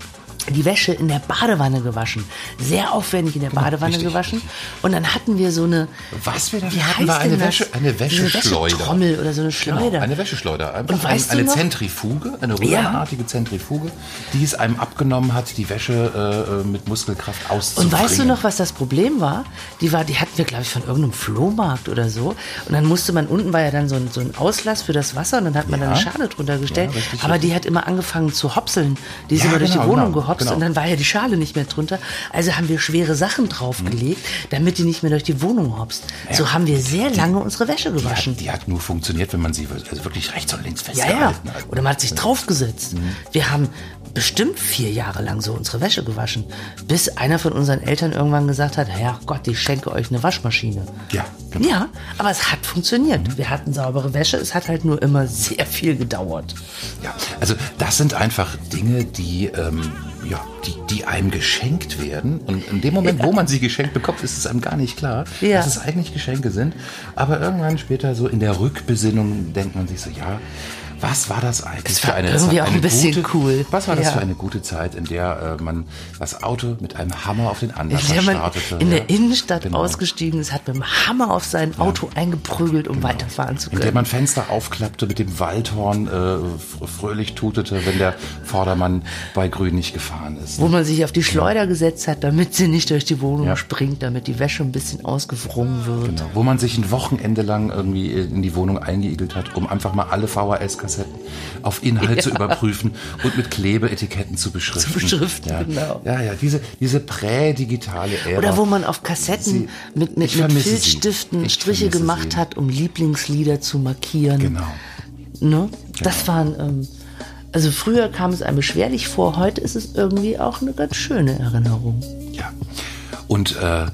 die Wäsche in der Badewanne gewaschen. Sehr aufwendig in der Badewanne richtig, gewaschen. Und dann hatten wir so eine. Was wir dafür hatten, war eine? Wäsche, eine Wäscheschleuder. Wäschetrommel oder so eine Schleuder. Genau, eine Wäscheschleuder. Einfach Und weißt ein, eine Zentrifuge, eine röhrenartige Zentrifuge, die es einem abgenommen hat, die Wäsche äh, mit Muskelkraft auszubringen. Und weißt du noch, was das Problem war? Die war, die hatten wir, glaube ich, von irgendeinem Flohmarkt oder so. Und dann musste man, unten war ja dann so ein, so ein Auslass für das Wasser und dann hat man Ja. dann eine Schale drunter gestellt. Ja, richtig, Aber die hat immer angefangen zu hopseln. Die ist Ja, immer durch genau, die Wohnung genau, gehopst genau. und dann war ja die Schale nicht mehr drunter. Also haben wir schwere Sachen draufgelegt, Mhm. damit die nicht mehr durch die Wohnung hopst. So haben wir sehr lange unsere Wäsche die gewaschen. hat, die hat nur funktioniert, wenn man sie also wirklich rechts und links Ja, festgehalten ja. hat. Oder man hat sich draufgesetzt. Mhm. Wir haben bestimmt vier Jahre lang so unsere Wäsche gewaschen, bis einer von unseren Eltern irgendwann gesagt hat, ja Gott, ich schenke euch eine Waschmaschine. Ja, genau. Ja, aber es hat funktioniert. Wir hatten saubere Wäsche, es hat halt nur immer sehr viel gedauert. Ja, also das sind einfach Dinge, die ähm, ja, die, die einem geschenkt werden. Und in dem Moment, wo man sie geschenkt bekommt, ist es einem gar nicht klar, Ja. dass es eigentlich Geschenke sind. Aber irgendwann später so in der Rückbesinnung denkt man sich so, ja, was war das eigentlich für war eine irgendwie Zeit? auch ein bisschen gute, cool. Was war das Ja. für eine gute Zeit, in der äh, man das Auto mit einem Hammer auf den anderen In startete? in ja? der Innenstadt Genau. ausgestiegen ist, hat mit dem Hammer auf sein Auto eingeprügelt, um weiterfahren zu In der können. man Fenster aufklappte, mit dem Waldhorn äh, fröhlich tutete, wenn der Vordermann bei Grün nicht gefahren ist. Wo man sich auf die Schleuder gesetzt hat, damit sie nicht durch die Wohnung Ja. springt, damit die Wäsche ein bisschen ausgewrungen wird. Genau. Wo man sich ein Wochenende lang irgendwie in die Wohnung eingeigelt hat, um einfach mal alle VHS-Kassetten auf Inhalt zu überprüfen und mit Klebeetiketten zu beschriften. Zu beschriften, ja. genau. Ja, ja, diese, diese prädigitale Ära. Oder wo man auf Kassetten Sie- mit, mit, mit. Filzstiften Ich Striche gemacht sie. hat, um Lieblingslieder zu markieren. Genau. Ne? Das waren, ähm, also früher kam es einem beschwerlich vor, heute ist es irgendwie auch eine ganz schöne Erinnerung. Ja. Und äh,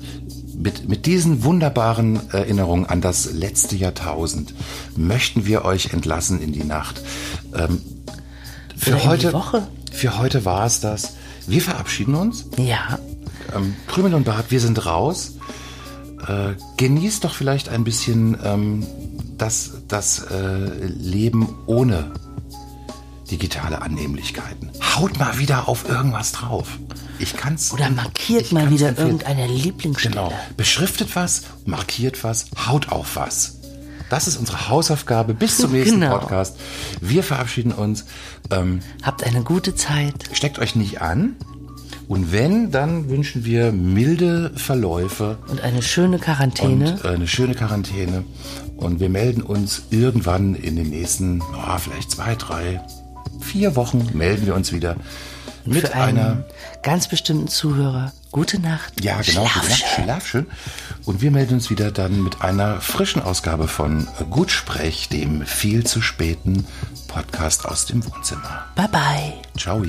mit, mit diesen wunderbaren Erinnerungen an das letzte Jahrtausend möchten wir euch entlassen in die Nacht. Ähm, für heute, Woche. Für heute war es das. Wir verabschieden uns. Ja, Ähm, Krümel und Bart, wir sind raus. Äh, genießt doch vielleicht ein bisschen ähm, das, das äh, Leben ohne digitale Annehmlichkeiten. Haut mal wieder auf irgendwas drauf. Ich kann's. oder markiert mal wieder empfehlen. irgendeine Lieblingsstelle. Genau. Beschriftet was, markiert was, haut auf was. Das ist unsere Hausaufgabe bis zum *laughs* nächsten Genau. Podcast. Wir verabschieden uns. Ähm, Habt eine gute Zeit. steckt euch nicht an. Und wenn, dann wünschen wir milde Verläufe Und eine schöne Quarantäne. und eine schöne Quarantäne. Und wir melden uns irgendwann in den nächsten, oh, vielleicht zwei, drei, vier Wochen melden wir uns wieder mit Für einer ganz bestimmten Zuhörer. Gute Nacht. Ja, genau. Schlaf, Nacht, schön. Schlaf schön. Und wir melden uns wieder dann mit einer frischen Ausgabe von Gutsprech, dem viel zu späten Podcast aus dem Wohnzimmer. Bye bye. Ciao.